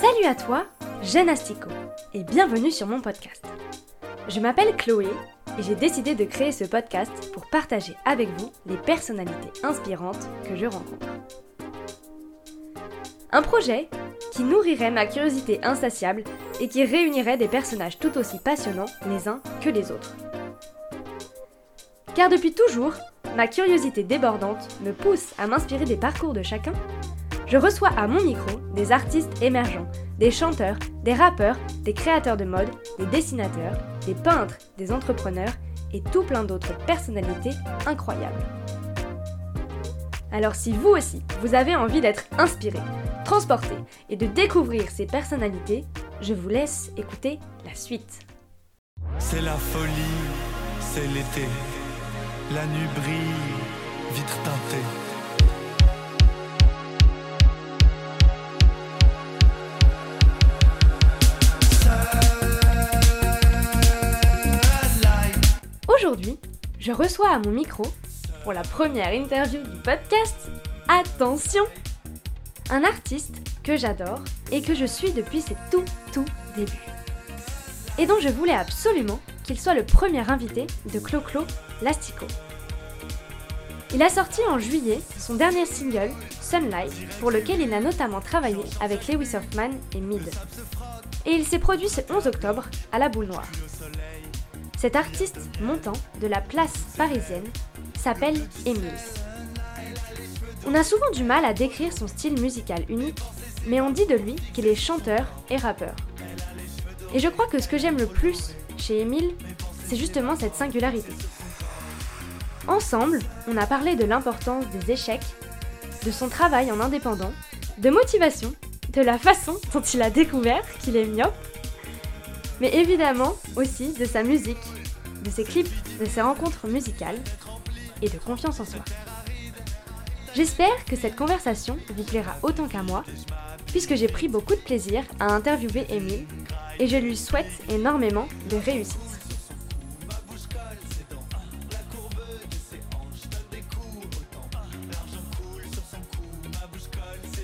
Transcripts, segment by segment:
Salut à toi, jeune Astico, et bienvenue sur mon podcast. Je m'appelle Chloé et j'ai décidé de créer ce podcast pour partager avec vous les personnalités inspirantes que je rencontre. Un projet qui nourrirait ma curiosité insatiable et qui réunirait des personnages tout aussi passionnants les uns que les autres. Car depuis toujours, ma curiosité débordante me pousse à m'inspirer des parcours de chacun. Je reçois à mon micro des artistes émergents, des chanteurs, des rappeurs, des créateurs de mode, des dessinateurs, des peintres, des entrepreneurs et tout plein d'autres personnalités incroyables. Alors si vous aussi, vous avez envie d'être inspiré, transporté et de découvrir ces personnalités, je vous laisse écouter la suite. C'est la folie, c'est l'été, la nuit brille, vitre teintée. Aujourd'hui, je reçois à mon micro, pour la première interview du podcast, attention Un artiste que j'adore et que je suis depuis ses tout tout débuts. Et dont je voulais absolument qu'il soit le premier invité de Clo-Clo Lastico. Il a sorti en juillet son dernier single, Sunlight, pour lequel il a notamment travaillé avec Lewis Hoffman et Mid. Et il s'est produit ce 11 octobre à la Boule Noire. Cet artiste montant de la place parisienne s'appelle Emile. On a souvent du mal à décrire son style musical unique, mais on dit de lui qu'il est chanteur et rappeur. Et je crois que ce que j'aime le plus chez Emile, c'est justement cette singularité. Ensemble, on a parlé de l'importance des échecs, de son travail en indépendant, de motivation, de la façon dont il a découvert qu'il est myope, mais évidemment aussi de sa musique, de ses clips, de ses rencontres musicales et de confiance en soi. J'espère que cette conversation vous plaira autant qu'à moi, puisque j'ai pris beaucoup de plaisir à interviewer Emile et je lui souhaite énormément de réussite.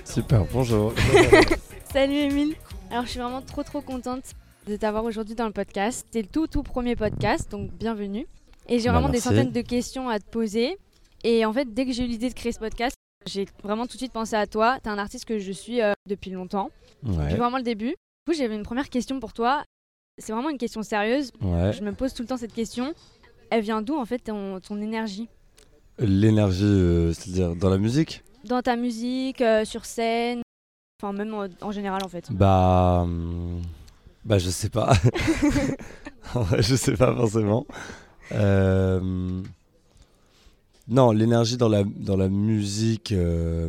Super, bonjour. Salut Emile. Alors je suis vraiment trop trop contente de t'avoir aujourd'hui dans le podcast. C'est le tout tout premier podcast, donc bienvenue. Et j'ai Bah, vraiment des centaines de questions à te poser. Et en fait, dès que j'ai eu l'idée de créer ce podcast, j'ai vraiment tout de suite pensé à toi. T'es un artiste que je suis euh, depuis longtemps, Ouais, depuis vraiment le début. Du coup, j'avais une première question pour toi. C'est vraiment une question sérieuse. ouais. Je me pose tout le temps cette question. Elle vient d'où en fait ton, ton énergie? L'énergie, euh, c'est-à-dire dans la musique? Dans ta musique, euh, sur scène, enfin même en, en général en fait. Bah. hum, Bah, je sais pas. Je sais pas forcément. Euh, Non, l'énergie dans la, musique. euh,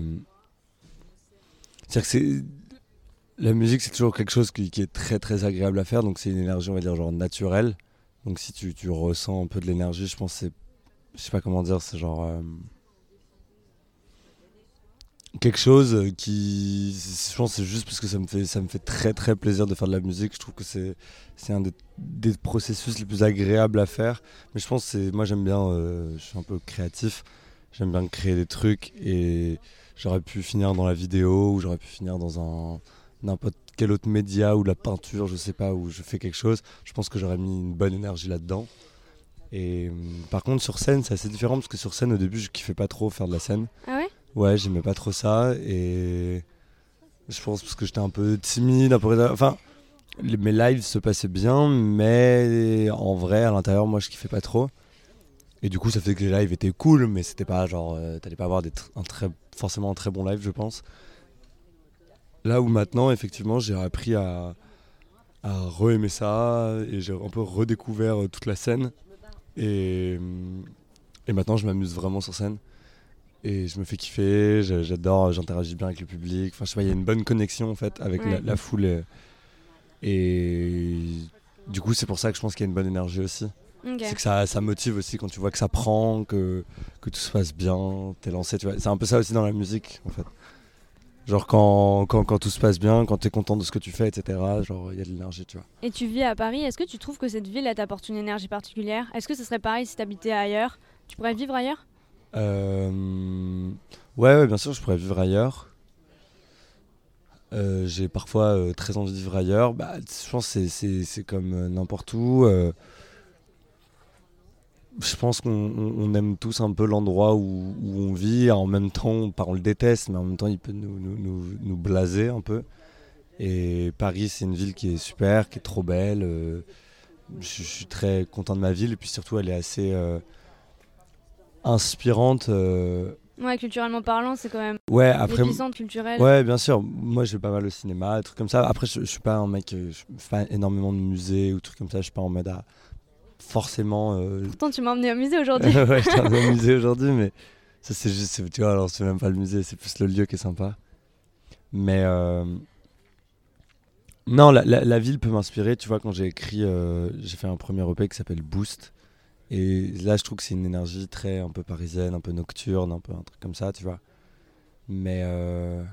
C'est-à-dire que c'est. La musique, c'est toujours quelque chose qui, est très très agréable à faire, donc c'est une énergie, on va dire, genre naturelle. Donc si tu, tu ressens un peu de l'énergie, je pense que c'est. Je sais pas comment dire, c'est genre. euh, quelque chose qui je pense c'est juste parce que ça me fait ça me fait très très plaisir de faire de la musique. Je trouve que c'est c'est un des, processus les plus agréables à faire. Mais je pense c'est moi j'aime bien euh, je suis un peu créatif. J'aime bien créer des trucs et j'aurais pu finir dans la vidéo ou j'aurais pu finir dans un n'importe quel autre média ou la peinture je sais pas où je fais quelque chose. Je pense que j'aurais mis une bonne énergie là dedans et euh, par contre sur scène c'est assez différent parce que sur scène au début je kiffais pas trop faire de la scène. Ah ouais? Ouais, j'aimais pas trop ça et je pense parce que j'étais un peu timide, enfin mes lives se passaient bien mais en vrai à l'intérieur moi je kiffais pas trop. Et du coup ça fait que les lives étaient cool mais c'était pas genre euh, t'allais pas avoir un très forcément un très bon live je pense. Là où maintenant effectivement j'ai appris à à re-aimer ça et j'ai un peu redécouvert euh, toute la scène et et maintenant je m'amuse vraiment sur scène et je me fais kiffer, j'a- j'adore, j'interagis bien avec le public. Enfin, je sais pas, il y a une bonne connexion en fait avec la, Ouais. la foule. Et, et du coup, c'est pour ça que je pense qu'il y a une bonne énergie aussi. C'est que ça, ça motive aussi quand tu vois que ça prend, que, que tout se passe bien, t'es lancé. Tu vois. C'est un peu ça aussi dans la musique en fait. Genre quand, quand, quand tout se passe bien, quand t'es content de ce que tu fais, etc. Genre il y a de l'énergie, tu vois. Et tu vis à Paris, est-ce que tu trouves que cette ville elle t'apporte une énergie particulière? Est-ce que ce serait pareil si t'habitais ailleurs? Tu pourrais vivre ailleurs? Euh, Ouais, bien sûr, je pourrais vivre ailleurs. euh, j'ai parfois euh, très envie de vivre ailleurs. Bah, je pense que c'est- comme euh, n'importe où. je pense qu'on on- on aime tous un peu l'endroit où, on vit. En même temps, on le déteste, mais en même temps, il peut nous, blaser un peu. Et Paris, c'est une ville qui est super, qui est trop belle. je, suis très content de ma ville. Et puis surtout, elle est assez inspirante. euh, Ouais, culturellement parlant, c'est quand même Ouais, après. l'épicentre culturel. Ouais, bien sûr. Moi, je vais pas mal au cinéma, des trucs comme ça. Après, je, je suis pas un mec, euh, je fais pas énormément de musées ou trucs comme ça. Je suis pas en mode à forcément. euh, Pourtant, tu m'as emmené au musée aujourd'hui. ouais, je suis dans au musée aujourd'hui, mais ça, c'est juste, tu vois, alors c'est même pas le musée, c'est plus le lieu qui est sympa. Mais euh, non, la, la- la ville peut m'inspirer. Tu vois, quand j'ai écrit, euh, j'ai fait un premier EP qui s'appelle Boost. Et là, je trouve que c'est une énergie très un peu parisienne, un peu nocturne, un peu un truc comme ça, tu vois. Mais euh,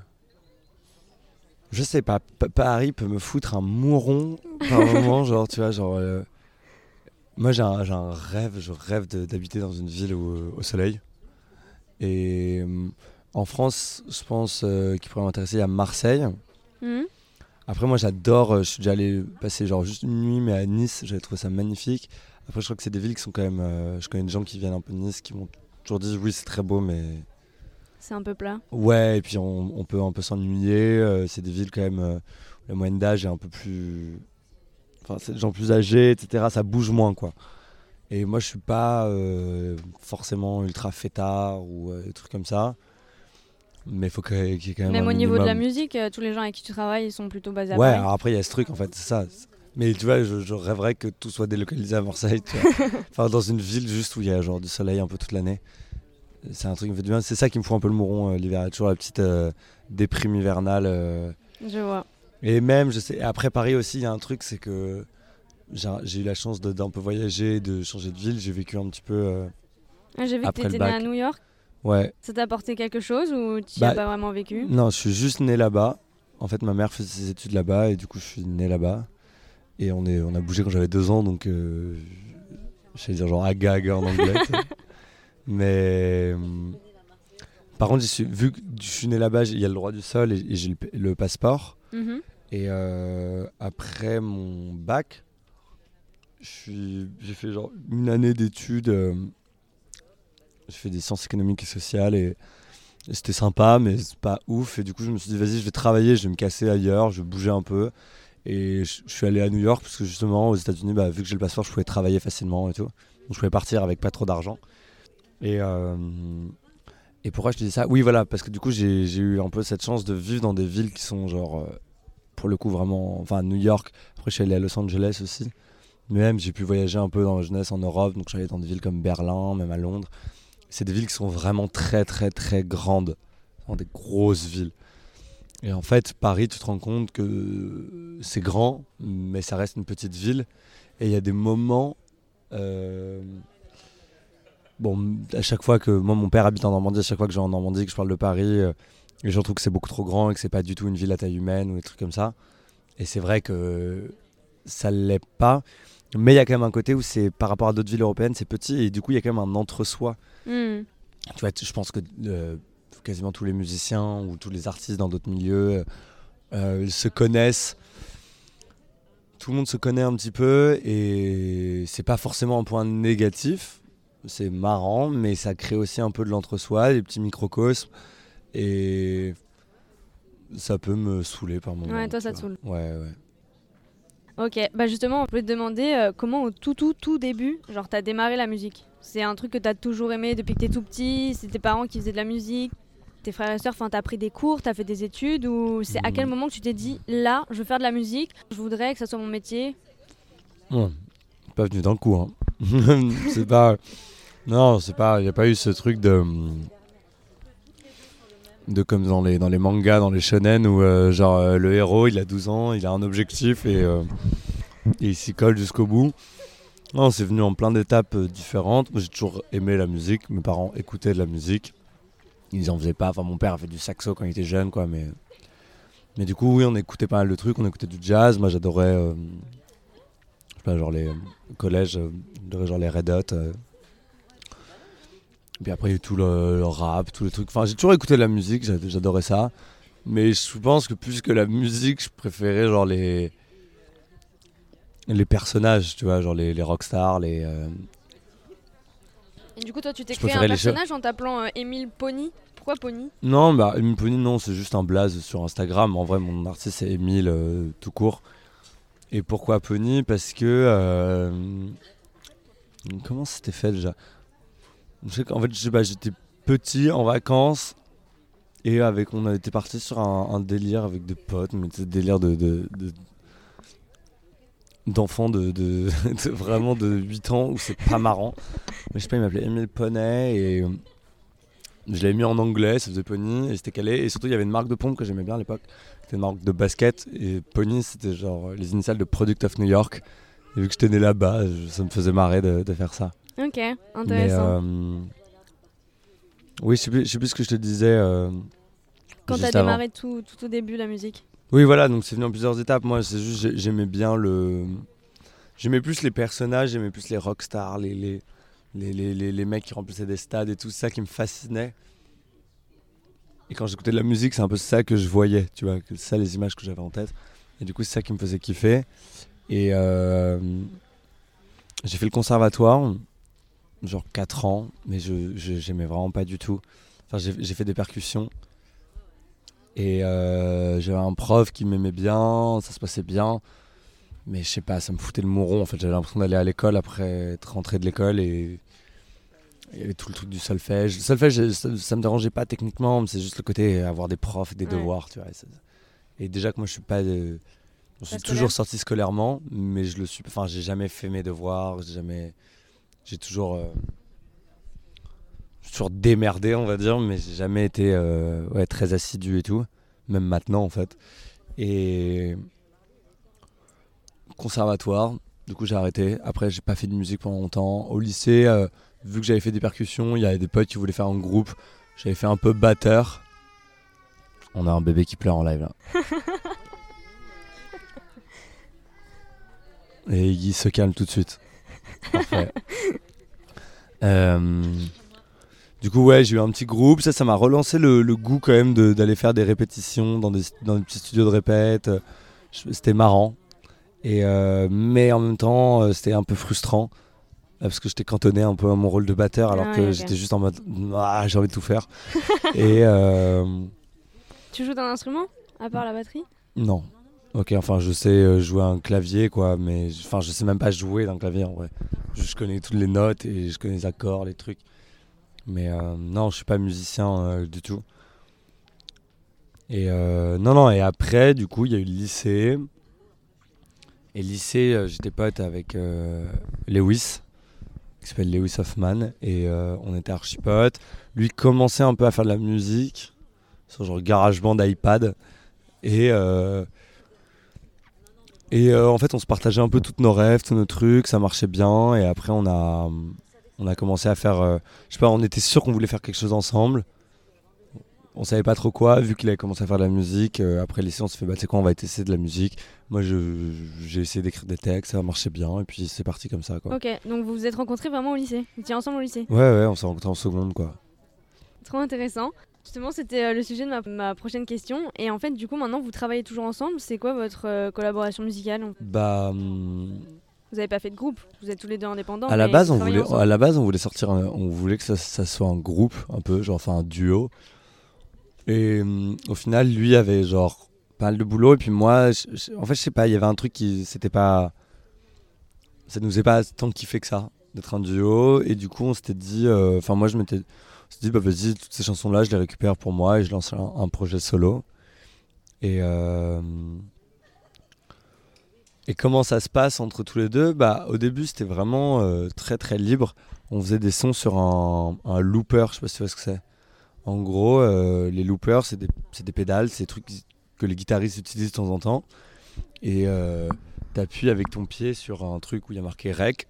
je sais pas, Pa- Paris peut me foutre un mouron par moment, genre, tu vois, genre. euh, moi, j'ai un, rêve, je rêve d'habiter dans une ville au, au soleil. Et euh, en France, je pense euh, qu'il pourrait m'intéresser à Marseille. Mhm. Après, moi, j'adore. euh, Je suis déjà allé passer genre juste une nuit, mais à Nice, j'avais trouvé ça magnifique. Après, je crois que c'est des villes qui sont quand même. euh, je connais des gens qui viennent un peu de Nice qui m'ont toujours dit oui, c'est très beau, mais C'est un peu plat. ouais. Et puis on, on peut un peu s'ennuyer. euh, c'est des villes quand même. euh, où la moyenne d'âge est un peu plus. Enfin, c'est des gens plus âgés, etc. Ça bouge moins, quoi. Et moi, je suis pas euh, forcément ultra fêtard ou euh, des trucs comme ça. Mais faut qu'il y ait qu'il y ait quand même. Même au niveau de la musique, euh, tous les gens avec qui tu travailles, ils sont plutôt basés à Ouais, Paris. alors après, il y a ce truc, en fait, c'est ça. Mais tu vois, je, je rêverais que tout soit délocalisé à Marseille. tu vois. enfin, dans une ville juste où il y a genre du soleil un peu toute l'année. C'est un truc qui me fait du bien. C'est ça qui me fout un peu le mouron euh, l'hiver. Il y a toujours la petite euh, déprime hivernale. euh. Je vois. Et même, je sais, après Paris aussi, il y a un truc, c'est que j'ai eu la chance d'un peu voyager, de changer de ville. J'ai vécu un petit peu. euh, Ah, J'ai vu que Après tu le étais né à New York. Ouais, Ça t'a apporté quelque chose ou tu n'y Bah, as pas vraiment vécu? Non, je suis juste né là-bas. En fait, ma mère faisait ses études là-bas et du coup, je suis né là-bas. Et on, est, on a bougé quand j'avais deux ans, donc euh, je vais dire genre aga aga en anglais. Mais euh, par contre, suis, vu que je suis né là-bas, il y a le droit du sol et, et j'ai le, passeport. Mhm. Et euh, après mon bac, j'ai fait genre une année d'études. euh, j'ai fait des sciences économiques et sociales et, et c'était sympa, mais c'est pas ouf. Et du coup, je me suis dit, vas-y, je vais travailler, je vais me casser ailleurs, je vais bouger un peu. Et je, suis allé à New York parce que justement, aux États-Unis, bah, vu que j'ai le passeport, je pouvais travailler facilement et tout. Donc je pouvais partir avec pas trop d'argent. Et, euh, et pourquoi je te dis ça? Oui, voilà, parce que du coup, j'ai eu un peu cette chance de vivre dans des villes qui sont genre, euh, pour le coup, vraiment. Enfin, New York. Après, je suis allé à Los Angeles aussi. Même, j'ai pu voyager un peu dans la jeunesse en Europe. Donc, je suis allé dans des villes comme Berlin, même à Londres. C'est des villes qui sont vraiment très, très, très grandes. Des grosses villes. Et en fait, Paris, tu te rends compte que c'est grand, mais ça reste une petite ville. Et il y a des moments. euh, Bon, à chaque fois que. Moi, mon père habite en Normandie, à chaque fois que je vais en Normandie, que je parle de Paris, euh, les gens trouvent que c'est beaucoup trop grand et que c'est pas du tout une ville à taille humaine ou des trucs comme ça. Et c'est vrai que ça l'est pas. Mais il y a quand même un côté où c'est par rapport à d'autres villes européennes, c'est petit et du coup il y a quand même un entre-soi. Hmm. Tu vois, je pense que euh, quasiment tous les musiciens ou tous les artistes dans d'autres milieux euh, ils se connaissent. Tout le monde se connaît un petit peu et c'est pas forcément un point négatif. C'est marrant, mais ça crée aussi un peu de l'entre-soi, des petits microcosmes. Et ça peut me saouler par moments. Ouais, toi, ça te saoule. Ouais, ouais. Ok, bah justement, on peut te demander euh, comment au tout tout tout début, genre t'as démarré la musique? C'est un truc que t'as toujours aimé depuis que t'es tout petit, c'est tes parents qui faisaient de la musique, tes frères et sœurs, enfin t'as pris des cours, t'as fait des études ou c'est à quel Mhm. moment que tu t'es dit là, je veux faire de la musique, je voudrais que ça soit mon métier? Bon, pas venu d'un coup. Hein. c'est pas. Non, c'est pas. Il n'y a pas eu ce truc de. De comme dans les, dans les mangas, dans les shonen, où euh, genre euh, le héros il a 12 ans, il a un objectif et, euh, et il s'y colle jusqu'au bout. Non, c'est venu en plein d'étapes différentes. Moi j'ai toujours aimé la musique, mes parents écoutaient de la musique. Ils en faisaient pas. Enfin, mon père a fait du saxo quand il était jeune, quoi, mais. Mais du coup, oui, on écoutait pas mal de trucs, on écoutait du jazz. Moi j'adorais. euh, je sais pas, genre les au collège, euh, j'adorais genre les Red Hot. euh. Puis après, tout le, le rap, tous les trucs. Enfin, j'ai toujours écouté de la musique, j'a- j'adorais ça. Mais je pense que plus que la musique, je préférais genre les les personnages, tu vois, genre les, les rockstars, les. euh, du coup, toi, tu t'es créé un personnage en t'appelant euh, Émile Pony. Pourquoi Pony? Non, bah Emile Pony, non, c'est juste un blaze sur Instagram. En vrai, mon artiste c'est Emile euh, tout court. Et pourquoi Pony? Parce que euh, comment c'était fait déjà? Qu'en fait, j'étais petit en vacances et avec on était parti sur un, un délire avec des potes, mais c'était délire de, de- de- d'enfants de, de- de- vraiment de 8 ans où c'est pas marrant. Mais je sais pas, il m'appelait Emile Poney et euh, je l'avais mis en anglais, ça faisait Pony et c'était calé. Et surtout, il y avait une marque de pompe que j'aimais bien à l'époque. C'était une marque de basket et Pony, c'était genre les initiales de Product of New York. Et vu que j'étais né là-bas, ça me faisait marrer de, de faire ça. Ok, Mais intéressant. euh, oui, je sais, plus, je sais plus ce que je te disais. euh, Quand t'as démarré tout, tout au début la musique. Oui, voilà, donc c'est venu en plusieurs étapes. Moi, c'est juste, j'ai- j'aimais bien le. J'aimais plus les personnages, j'aimais plus les rockstars, les, les, les, les, les, mecs qui remplissaient des stades et tout ça qui me fascinait. Et quand j'écoutais de la musique, c'est un peu ça que je voyais, tu vois, que ça les images que j'avais en tête. Et du coup, c'est ça qui me faisait kiffer. Et euh, j'ai fait le conservatoire, genre 4 ans, mais je j'aimais vraiment pas du tout. Enfin, j'ai fait des percussions. Et euh, j'avais un prof qui m'aimait bien, ça se passait bien. Mais je sais pas, ça me foutait le mouron. En fait, j'avais l'impression d'aller à l'école après être rentré de l'école et il y avait tout le truc du solfège. Le solfège, ça, ça me dérangeait pas techniquement, mais c'est juste le côté avoir des profs, des Ouais. devoirs, tu vois. Et, déjà que moi, je suis pas. je suis toujours sorti scolairement, mais je le suis. Enfin, j'ai jamais fait mes devoirs, j'ai jamais. J'ai toujours. euh, toujours démerdé, on va dire, mais j'ai jamais été euh, ouais, très assidu et tout. Même maintenant, en fait. Et. Conservatoire, du coup, j'ai arrêté. Après, j'ai pas fait de musique pendant longtemps. Au lycée, euh, vu que j'avais fait des percussions, il y avait des potes qui voulaient faire un groupe. J'avais fait un peu batteur. On a un bébé qui pleure en live là. Et il se calme tout de suite. Parfait. Euh, du coup, ouais, j'ai eu un petit groupe. Ça, ça m'a relancé le, le goût quand même de- d'aller faire des répétitions dans des, dans des petits studios de répète. C'était marrant. Et euh, mais en même temps, euh, c'était un peu frustrant. euh, Parce que j'étais cantonné un peu à mon rôle de batteur alors Ah que j'étais juste en mode ah, j'ai envie de tout faire. Et euh, Tu joues d'un instrument À part la batterie? Non. Ok, enfin je sais jouer un clavier quoi, mais je- enfin je sais même pas jouer d'un clavier en vrai. Je, je connais toutes les notes et je connais les accords, les trucs. Mais euh, non, je suis pas musicien euh, du tout. Et euh, non, non, et après, du coup, il y a eu le lycée. Et lycée, j'étais pote avec Lewis, qui s'appelle Lewis Hoffman, et on était archi potes. Lui commençait un peu à faire de la musique, sur genre GarageBand iPad. Et, euh, et en fait, on se partageait un peu tous nos rêves, tous nos trucs, ça marchait bien. Et après, on a, on a commencé à faire. euh, je sais pas, on était sûr qu'on voulait faire quelque chose ensemble. On savait pas trop quoi, vu qu'il avait commencé à faire de la musique. euh, après le lycée, on s'est fait, bah, tu sais quoi, on va essayer de la musique. Moi, j'ai essayé d'écrire des textes, ça marchait bien. Et puis, c'est parti comme ça, quoi. Ok, donc vous vous êtes rencontrés vraiment au lycée Vous étiez ensemble au lycée Ouais, ouais, on s'est rencontrés en seconde, quoi. Trop intéressant. Justement, c'était euh, le sujet de ma, ma prochaine question. Et en fait, du coup, maintenant, vous travaillez toujours ensemble. C'est quoi votre euh, collaboration musicale Bah. hum, Vous n'avez pas fait de groupe Vous êtes tous les deux indépendants À la, base, on voulait, ensemble. à la base, on voulait sortir, un- on voulait que ça, ça soit un groupe, un peu, genre, enfin, un duo. Et hum, au final, lui avait, genre, pas mal de boulot. Et puis moi, je- je- en fait, je sais pas, il y avait un truc qui, c'était pas. Ça nous faisait pas tant kiffé que ça, d'être un duo. Et du coup, on s'était dit, euh, enfin, moi, je m'étais. Dit, bah, vas-y, toutes ces chansons-là, je les récupère pour moi et je lance un, un projet solo. Et. euh, et comment ça se passe entre tous les deux? Bah, Au début, c'était vraiment euh, très très libre. On faisait des sons sur un, un looper, je sais pas si tu vois ce que c'est. En gros, euh, les loopers, c'est des, des pédales, c'est des trucs que les guitaristes utilisent de temps en temps. Et euh, tu appuies avec ton pied sur un truc où il y a marqué rec.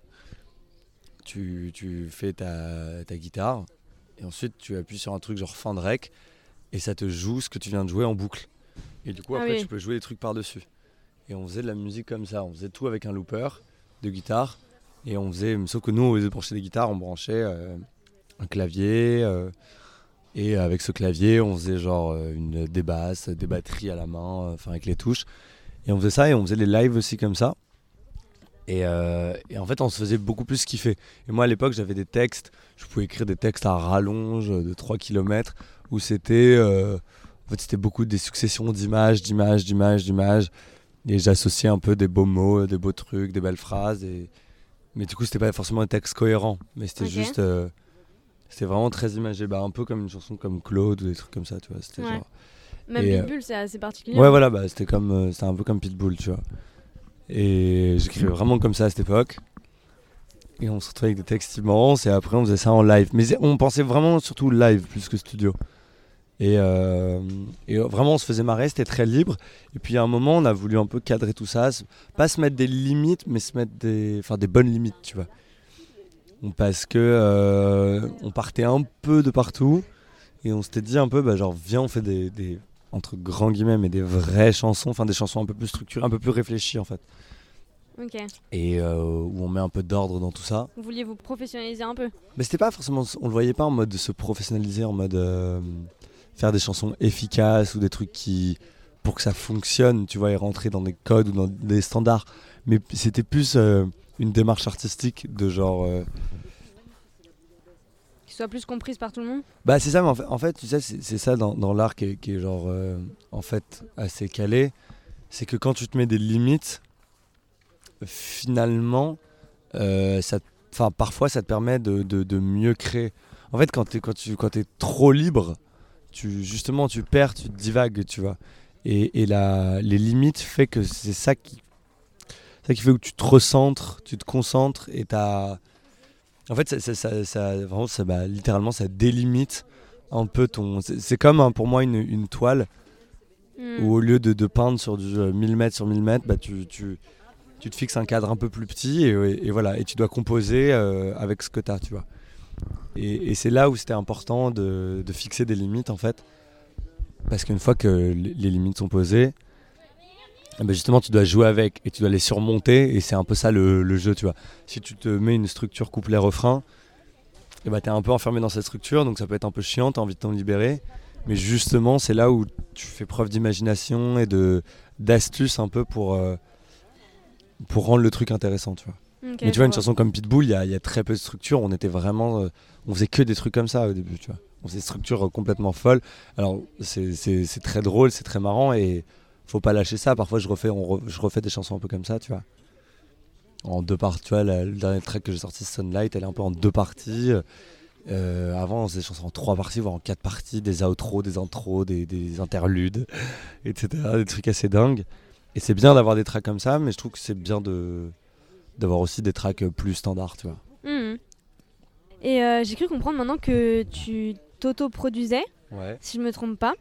Tu, tu fais ta, ta guitare. Et ensuite, tu appuies sur un truc genre fin de rec. Et ça te joue ce que tu viens de jouer en boucle. Et du coup, Ah après, oui. tu peux jouer des trucs par-dessus. Et on faisait de la musique comme ça. On faisait tout avec un looper de guitare. Et on faisait, sauf que nous, au lieu de brancher des guitares, on branchait euh, un clavier, euh, Et avec ce clavier, on faisait genre euh, une, des basses, des batteries à la main, enfin avec les touches. Et on faisait ça et on faisait les lives aussi comme ça. Et, en fait, on se faisait beaucoup plus kiffer. Et moi, à l'époque, j'avais des textes. Je pouvais écrire des textes à rallonge de 3 km où c'était en fait, c'était beaucoup des successions d'images, d'images, d'images, d'images. Et j'associais un peu des beaux mots, des beaux trucs, des belles phrases. Et... Mais du coup, c'était pas forcément un texte cohérent. Mais c'était juste. euh, c'était vraiment très imagé. Bah, un peu comme une chanson comme Claude ou des trucs comme ça, tu vois. C'était Ouais. genre. Même Et, euh, Pitbull, c'est assez particulier. Ouais, voilà, bah, c'était comme, euh, c'était un peu comme Pitbull, tu vois. Et j'écrivais vraiment comme ça à cette époque. Et on se retrouvait avec des textes immenses et après on faisait ça en live. Mais on pensait vraiment surtout live plus que studio. Et, euh, et vraiment on se faisait marrer, c'était très libre. Et puis à un moment on a voulu un peu cadrer tout ça, pas se mettre des limites, mais se mettre des, enfin, des bonnes limites, tu vois. Parce que euh, on partait un peu de partout et on s'était dit un peu, bah, genre viens on fait des, des entre grands guillemets, mais des vraies chansons, enfin des chansons un peu plus structurées, un peu plus réfléchies en fait. Ok. Et euh, où on met un peu d'ordre dans tout ça. Vous vouliez vous professionnaliser un peu? Mais c'était pas forcément, on le voyait pas en mode de se professionnaliser, en mode euh, faire des chansons efficaces ou des trucs qui, pour que ça fonctionne, tu vois, et rentrer dans des codes ou dans des standards. Mais c'était plus euh, une démarche artistique de genre. euh, Qu'ils soient plus comprises par tout le monde? Bah c'est ça, mais en fait, en fait, tu sais, c'est ça dans, dans l'art qui est, qui est genre euh, en fait assez calé, c'est que quand tu te mets des limites, finalement, euh, ça, enfin parfois ça te permet de, de- de mieux créer. En fait, quand t'es quand tu quand es trop libre, tu justement tu perds, tu divagues, tu vois. Et, et la, les limites fait que c'est ça qui ça qui fait que tu te recentres, tu te concentres et t'as en fait, ça, ça, ça- ça- vraiment, ça, bah, littéralement, ça délimite un peu ton. C'est comme hein, pour moi une, une toile Hmm. où au lieu de, de peindre sur du euh, 1000 mètres sur 1000 mètres, bah, tu, tu, tu te fixes un cadre un peu plus petit et, et- et voilà. Et tu dois composer euh, avec ce que tu as, tu vois. Et, c'est là où c'était important de, fixer des limites en fait. Parce qu'une fois que les limites sont posées, eh ben justement tu dois jouer avec et tu dois les surmonter et c'est un peu ça le, jeu, tu vois. Si tu te mets une structure couplet-refrain, et bah t'es un peu enfermé dans cette structure donc ça peut être un peu chiant, t'as envie de t'en libérer. Mais justement, c'est là où tu fais preuve d'imagination et de d'astuce un peu pour, euh, pour rendre le truc intéressant, tu vois. Mais tu vois, une chanson comme Pitbull, il y a, il y a très peu de structure. On était vraiment. euh, on faisait que des trucs comme ça au début, tu vois. On faisait des structures euh, complètement folles. Alors, c'est- très drôle, c'est très marrant et faut pas lâcher ça. Parfois, je refais, on re- je refais des chansons un peu comme ça, tu vois. En deux parties, tu vois, la- le dernier track que j'ai sorti, Sunlight, elle est un peu en deux parties. Euh, avant, on faisait des chansons en trois parties, voire en quatre parties, des outros, des intros, des, des interludes, etc. Des trucs assez dingues. Et c'est bien d'avoir des tracks comme ça, mais je trouve que c'est bien de d'avoir aussi des tracks plus standards, tu vois. Mhm. Et euh, j'ai cru comprendre maintenant que tu t'auto-produisais, Ouais. si je me trompe pas.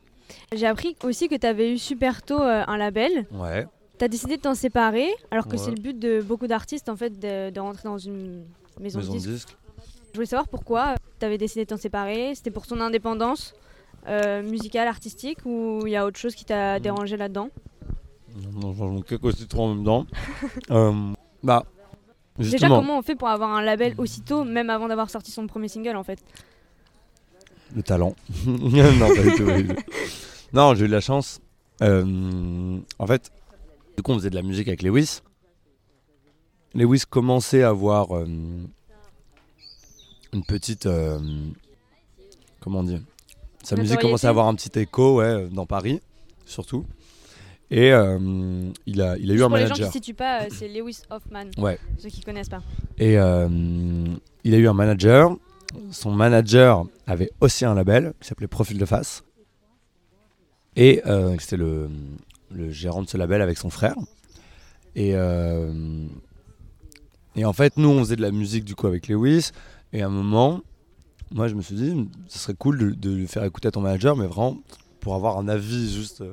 J'ai appris aussi que tu avais eu super tôt euh, un label. Ouais. Tu as décidé de t'en séparer, alors que Ouais. c'est le but de beaucoup d'artistes en fait de, de rentrer dans une maison, Maison de disques. disque. Je voulais savoir pourquoi tu avais décidé de t'en séparer. C'était pour ton indépendance euh, musicale, artistique, ou il y a autre chose qui t'a Mm. dérangé là-dedans? Non, manque quelques citrons en même temps. Euh, Déjà, comment on fait pour avoir un label aussitôt, même avant d'avoir sorti son premier single en fait? Le talent. non, pas du tout. Non, j'ai eu de la chance. Euh, en fait, du coup, on faisait de la musique avec Lewis. Lewis commençait à avoir euh, une petite. euh, comment dire Sa musique commençait à avoir un petit écho ouais, dans Paris, surtout. Et euh, il, a, il a eu un Pour les gens manager. qui ne situent pas, euh, c'est Lewis Hoffman, Ouais. ceux qui connaissent pas. Et euh, il a eu un manager. Son manager avait aussi un label qui s'appelait Profil de Face. Et euh, c'était le, le gérant de ce label avec son frère. Et, et en fait, nous, on faisait de la musique du coup avec Lewis. Et à un moment, moi, je me suis dit, ce serait cool de, de le faire écouter à ton manager, mais vraiment pour avoir un avis juste.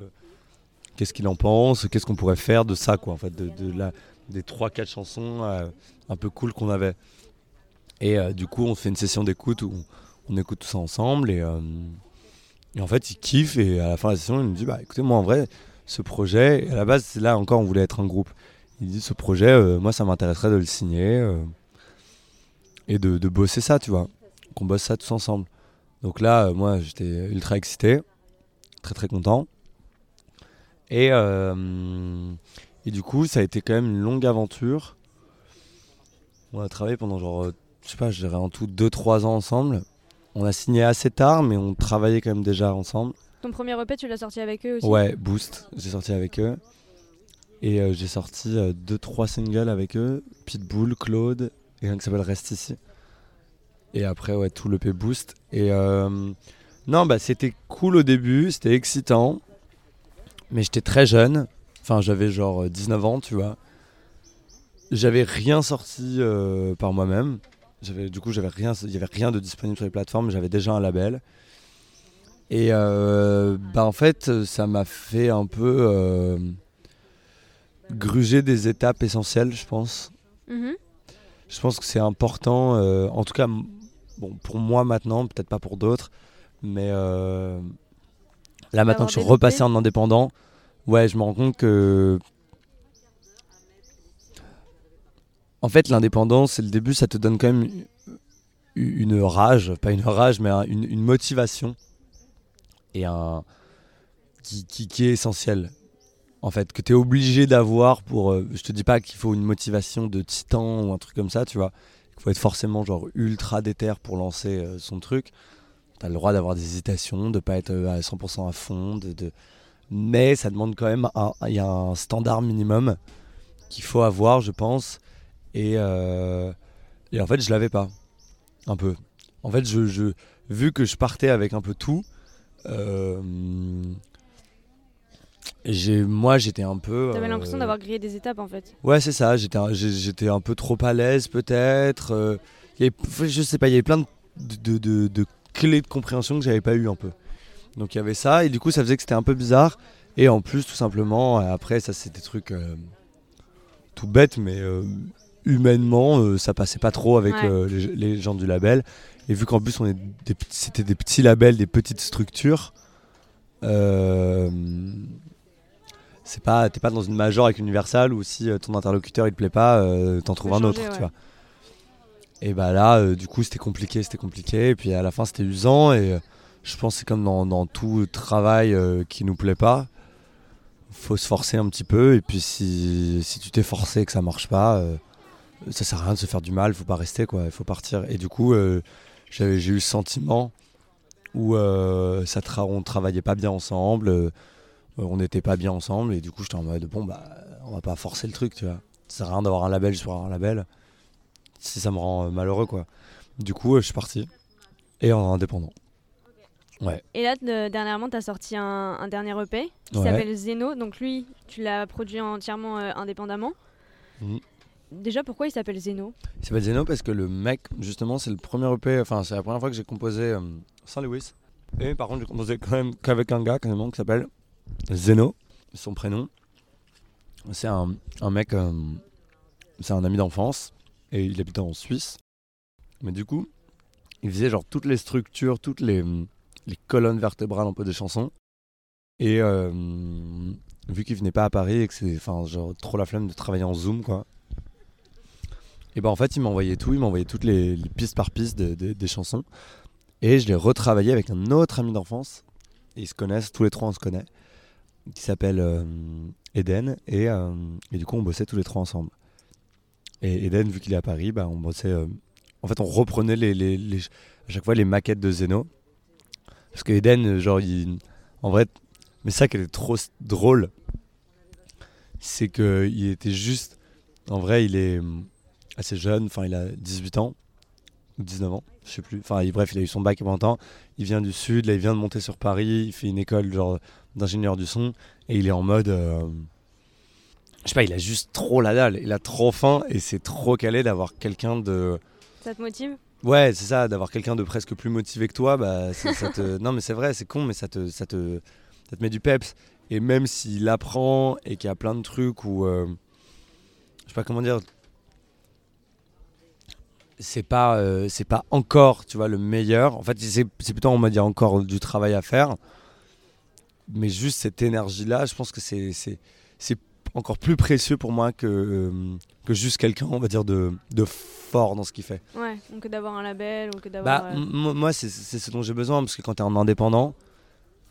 Qu'est-ce qu'il en pense Qu'est-ce qu'on pourrait faire de ça, quoi, en fait, de, la, des 3-4 chansons euh, un peu cool qu'on avait. Et euh, du coup, on fait une session d'écoute où on écoute tout ça ensemble. Et, euh, et en fait, il kiffe. Et à la fin de la session, il nous dit Bah écoutez, moi en vrai, ce projet, et à la base, là encore, on voulait être un groupe. Il dit Ce projet, moi, ça m'intéresserait de le signer et de, de bosser ça, tu vois. Qu'on bosse ça tous ensemble. Donc là, moi, j'étais ultra excité, très très content. Et, euh, et du coup, ça a été quand même une longue aventure. On a travaillé pendant genre, euh, je sais pas, je dirais en tout 2-3 ans ensemble. On a signé assez tard, mais on travaillait quand même déjà ensemble. Ton premier EP, tu l'as sorti avec eux aussi? Ouais, Boost, j'ai sorti avec eux. Et euh, j'ai sorti 2-3 singles avec eux Pitbull, Claude, et un qui s'appelle Reste ici. Et après, ouais, tout le P Boost. Et euh, non, bah c'était cool au début, c'était excitant. Mais j'étais très jeune. Enfin, j'avais genre 19 ans, tu vois. J'avais rien sorti euh, par moi-même. J'avais, du coup, j'avais rien, il y avait rien de disponible sur les plateformes. J'avais déjà un label. Et euh, bah en fait, ça m'a fait un peu euh, gruger des étapes essentielles, je pense. Mhm. Je pense que c'est important, euh, en tout cas, bon, pour moi maintenant, peut-être pas pour d'autres, mais euh, là maintenant que je suis repassé en indépendant, ouais, je me rends compte que. En fait, l'indépendance, c'est le début, ça te donne quand même une rage, pas une rage, mais un- une, une motivation et un qui, qui, qui est essentiel. En fait, que tu es obligé d'avoir pour. euh, je te dis pas qu'il faut une motivation de titan ou un truc comme ça, tu vois. Il faut être forcément genre ultra déter pour lancer euh, son truc. Tu as le droit d'avoir des hésitations, de pas être euh, à 100% à fond. De, de- Mais ça demande quand même. un- Il y a un standard minimum qu'il faut avoir, je pense. Et, euh, et en fait, je l'avais pas. Un peu. En fait, je, je, vu que je partais avec un peu tout. euh, moi j'étais un peu T'avais l'impression euh, d'avoir grillé des étapes en fait. Ouais, c'est ça. J'étais un, j'étais un peu trop à l'aise, peut-être. je sais pas, il y avait plein de, de, de- de clés de compréhension que j'avais pas eu un peu. Donc il y avait ça, et du coup, ça faisait que c'était un peu bizarre. Et en plus, tout simplement, euh, après, ça, c'est des trucs euh, tout bêtes, mais euh, humainement, euh, ça passait pas trop avec Ouais. les, les gens du label. Et vu qu'en plus, on est c'était des petits labels, des petites structures. c'est pas t'es pas dans une major avec Universal où si ton interlocuteur il te plaît pas t'en trouves un autre tu vois et bah là euh, du coup c'était compliqué c'était compliqué. Et puis à la fin c'était usant. Et euh, je pense que c'est comme dans, tout travail euh, qui nous plaît pas. Faut se forcer un petit peu. Et puis si, tu t'es forcé et que ça marche pas euh, ça sert à rien de se faire du mal. Faut pas rester quoi. Il faut partir. Et du coup j'ai eu ce sentiment où ça tra- on travaillait pas bien ensemble. On n'était pas bien ensemble. Et du coup j'étais en mode bon bah on va pas forcer le truc tu vois. Ça sert à rien d'avoir un label sur un label si ça me rend euh, malheureux quoi. Du coup euh, je suis parti. Et en indépendant. Et là, de- dernièrement, t'as sorti un, un dernier EP qui Ouais. s'appelle Zeno. Donc lui, tu l'as produit entièrement euh, indépendamment. Mhm. Déjà, pourquoi il s'appelle Zeno? Il s'appelle Zeno parce que le mec justement c'est le premier EP enfin c'est la première fois que j'ai composé euh, sans Lewis et par contre j'ai composé quand même qu'avec un gars carrément qui s'appelle Zeno son prénom. C'est un, un mec euh, c'est un ami d'enfance et il habitait en Suisse. Mais du coup il faisait genre toutes les structures toutes les, les colonnes vertébrales un peu des chansons. Et euh, vu qu'il venait pas à Paris et que c'est enfin genre trop la flemme de travailler en zoom quoi et ben en fait il m'a envoyé tout il m'a envoyé toutes les, les pistes par piste de- de- des chansons. Et je l'ai retravaillé avec un autre ami d'enfance. Ils se connaissent tous les trois on se connaît qui s'appelle euh, Eden. Et, euh, et du coup on bossait tous les trois ensemble et Eden vu qu'il est à Paris bah, on euh, en fait on reprenait les, à chaque fois les maquettes de Zeno. Parce que Eden euh, genre en vrai mais ça qui était trop drôle. C'est que il était juste en vrai il est hum, assez jeune enfin il a 18 ans ou 19 ans je sais plus. Enfin bref il a eu son bac il y il vient du sud là il vient de monter sur Paris il fait une école genre d'ingénieur du son et il est en mode euh, je sais pas il a juste trop la dalle il a trop faim et c'est trop calé d'avoir quelqu'un de Ça te motive? Ouais, c'est ça, d'avoir quelqu'un de presque plus motivé que toi, bah, ça, ça te... non mais c'est vrai, c'est con, mais ça te, ça, te, ça te met du peps. Et même s'il apprend et qu'il y a plein de trucs où, euh, je sais pas comment dire, c'est pas, euh, c'est pas encore, tu vois, le meilleur. En fait, c'est plutôt, on va dire, encore du travail à faire. Mais juste cette énergie-là, je pense que c'est, c'est, c'est, encore plus précieux pour moi que, euh, que juste quelqu'un, on va dire, de, de fort dans ce qu'il fait. Ouais, donc que d'avoir un label ou que d'avoir. Bah, euh, moi, c'est ce dont j'ai besoin, parce que quand tu es en indépendant,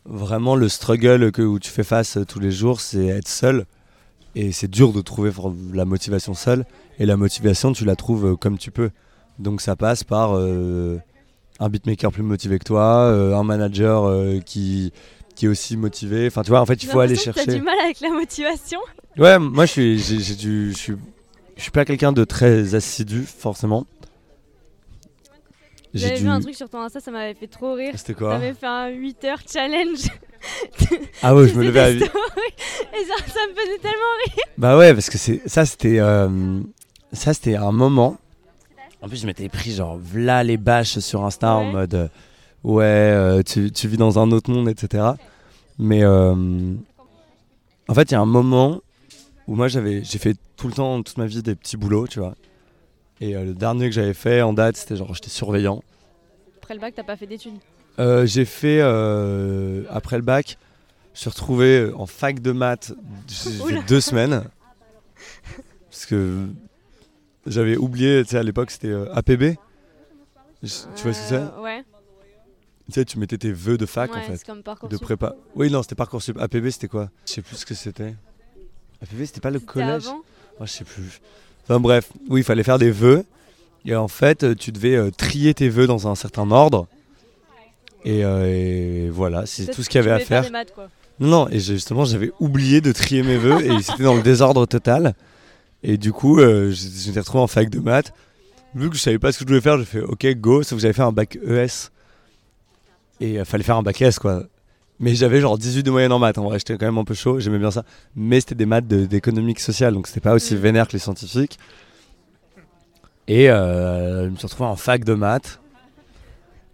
vraiment le struggle que, où tu fais face euh, tous les jours, c'est être seul. Et c'est dur de trouver la motivation seule. Et la motivation, tu la trouves comme tu peux. Donc ça passe par euh, un beatmaker plus motivé que toi, un manager qui, qui est aussi motivé. Enfin, tu vois, en fait, il faut aller que T'as chercher. du mal avec la motivation. Ouais, moi, je suis, j'ai, j'ai du, je suis, je suis pas quelqu'un de très assidu, forcément. J'ai J'avais vu un truc sur ton Insta, ça m'avait fait trop rire. C'était quoi T'avais fait un 8 heures challenge. Ah ouais, je me levais à des stories. Et ça, ça me faisait tellement Bah ouais, parce que c'est ça c'était euh, ça c'était un moment. En plus, je m'étais pris genre v'là les bâches sur Insta en mode ouais, euh, tu, tu vis dans un autre monde, etc. Mais euh, en fait, il y a un moment où moi j'avais j'ai fait tout le temps toute ma vie des petits boulots, tu vois. Et euh, le dernier que j'avais fait en date, c'était genre j'étais surveillant. Après le bac, t'as pas fait d'études? J'ai fait après le bac, je suis retrouvé en fac de maths. J'ai fait deux semaines parce que j'avais oublié. Tu sais, à l'époque, c'était euh, APB. Je- Tu vois ce que c'est? Ouais. Tu sais, tu mettais tes vœux de fac ouais, en fait, comme parcours. de prépa. Oui, non, c'était parcoursup. APB, c'était quoi? Je sais plus ce que c'était. APB, c'était pas le collège? Avant? Moi, je sais plus. Enfin bref, oui, il fallait faire des vœux. Et en fait, euh, tu devais euh, trier tes vœux dans un certain ordre. Et, euh, et voilà, c'est tout ce qu'il y avait à voulais faire faire. maths, quoi. Non, et justement, j'avais oublié de trier mes vœux et c'était dans le désordre total. Et du coup, euh, j- je m'étais retrouvé en fac de maths. Vu que je savais pas ce que je devais faire, j'ai fait OK, go. Sauf que j'avais fait un bac ES. Et il fallait faire un bac S, quoi. Mais j'avais genre 18 de moyenne en maths. En vrai, j'étais quand même un peu chaud, j'aimais bien ça. Mais c'était des maths de- d'économique sociale, donc c'était pas aussi Mm. vénère que les scientifiques. Et euh, je me suis retrouvé en fac de maths.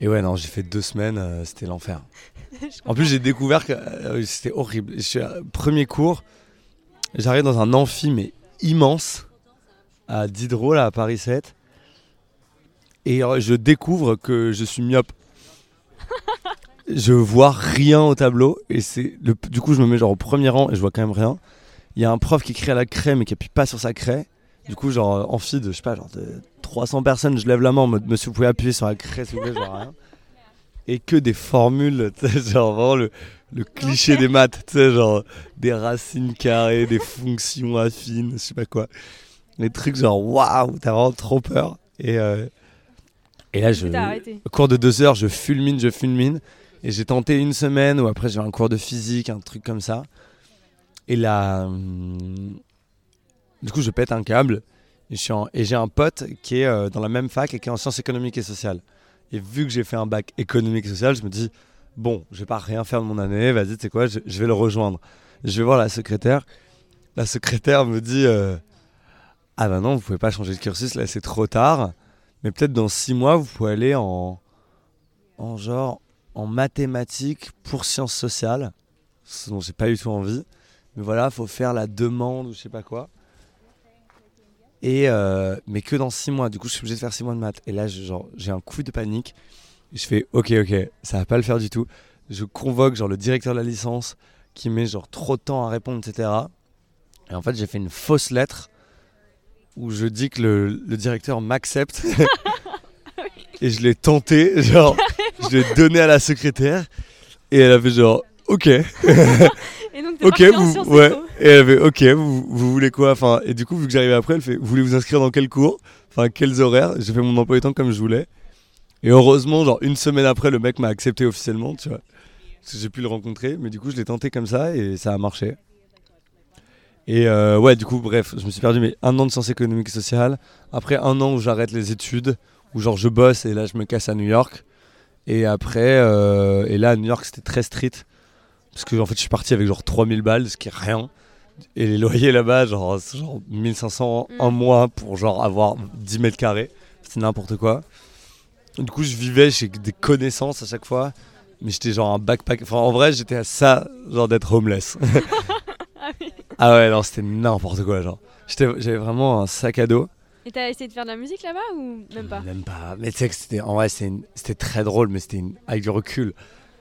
Et ouais, non, j'ai fait deux semaines, euh, c'était l'enfer. En plus, j'ai découvert que euh, c'était horrible. Je suis à- premier cours, j'arrive dans un amphi, mais immense, à Diderot, là, à Paris 7. Et euh, je découvre que je suis myope. Je vois rien au tableau. Et c'est le, du coup, je me mets genre au premier rang et je vois quand même rien. Il y a un prof qui écrit à la craie, mais qui appuie pas sur sa craie. Du coup, genre, amphi de, je sais pas, genre de 300 personnes, je lève la main en mode, monsieur, vous pouvez appuyer sur la craie, s'il vous plaît, vois rien. Et que des formules, genre vraiment le, cliché des maths, tu sais, genre des racines carrées, des fonctions affines, je sais pas quoi. Des trucs genre waouh, t'as vraiment trop peur. Et, euh, et là, je, au cours de deux heures, je fulmine, je fulmine. Et j'ai tenté une semaine où après j'ai un cours de physique, un truc comme ça. Et là, hum, du coup, je pète un câble. Et je suis en- et j'ai un pote qui est euh, dans la même fac et qui est en sciences économiques et sociales. Et vu que j'ai fait un bac économique et social, je me dis, bon, je vais pas rien faire de mon année, vas-y, tu sais quoi, je, je vais le rejoindre. Je vais voir la secrétaire. La secrétaire me dit, euh, ah ben non, vous pouvez pas changer de cursus, là c'est trop tard. Mais peut-être dans six mois, vous pouvez aller en, en genre en mathématiques pour sciences sociales. Ce dont j'ai pas du tout envie. Mais voilà, faut faire la demande ou je sais pas quoi. Et euh, mais que dans six mois. Du coup, je suis obligé de faire six mois de maths. Et là, j'ai un coup de panique. Je fais, ok, ok, ça va pas le faire du tout. Je convoque genre le directeur de la licence qui met genre trop de temps à répondre, etc. Et en fait, j'ai fait une fausse lettre où je dis que le, le directeur m'accepte. et je l'ai tenté, genre, je l'ai donné à la secrétaire. Et elle avait genre, ok. Et donc, Ok, vous, ouais. Et elle avait, ok, vous, vous voulez quoi? Enfin, Et du coup, vu que j'arrivais après, elle fait, vous voulez vous inscrire dans quel cours? Enfin, quels horaires? J'ai fait mon emploi du temps comme je voulais. Et heureusement, genre une semaine après, le mec m'a accepté officiellement, tu vois. Parce que j'ai pu le rencontrer, mais du coup, je l'ai tenté comme ça et ça a marché. Et euh, ouais, du coup, bref, je me suis perdu, mais un an de sciences économiques et sociales. Après un an où j'arrête les études, où genre je bosse et là, je me casse à New York. Et après, euh, et là, à New York, c'était très strict. Parce que en fait, je suis parti avec genre 3000 balles, ce qui est rien. Et les loyers là-bas, genre, genre 1500 Mm. un mois pour genre avoir 10 mètres carrés. C'est n'importe quoi. Du coup, je vivais chez des connaissances à chaque fois. Mais j'étais genre un backpack. Enfin, en vrai, j'étais à ça, genre d'être homeless. Ah ouais, non, c'était n'importe quoi, genre. J'avais vraiment un sac à dos. Et t'as essayé de faire de la musique là-bas ou même pas? Même pas. Mais tu sais que c'était. En vrai, c'était très drôle, mais c'était une- avec du recul.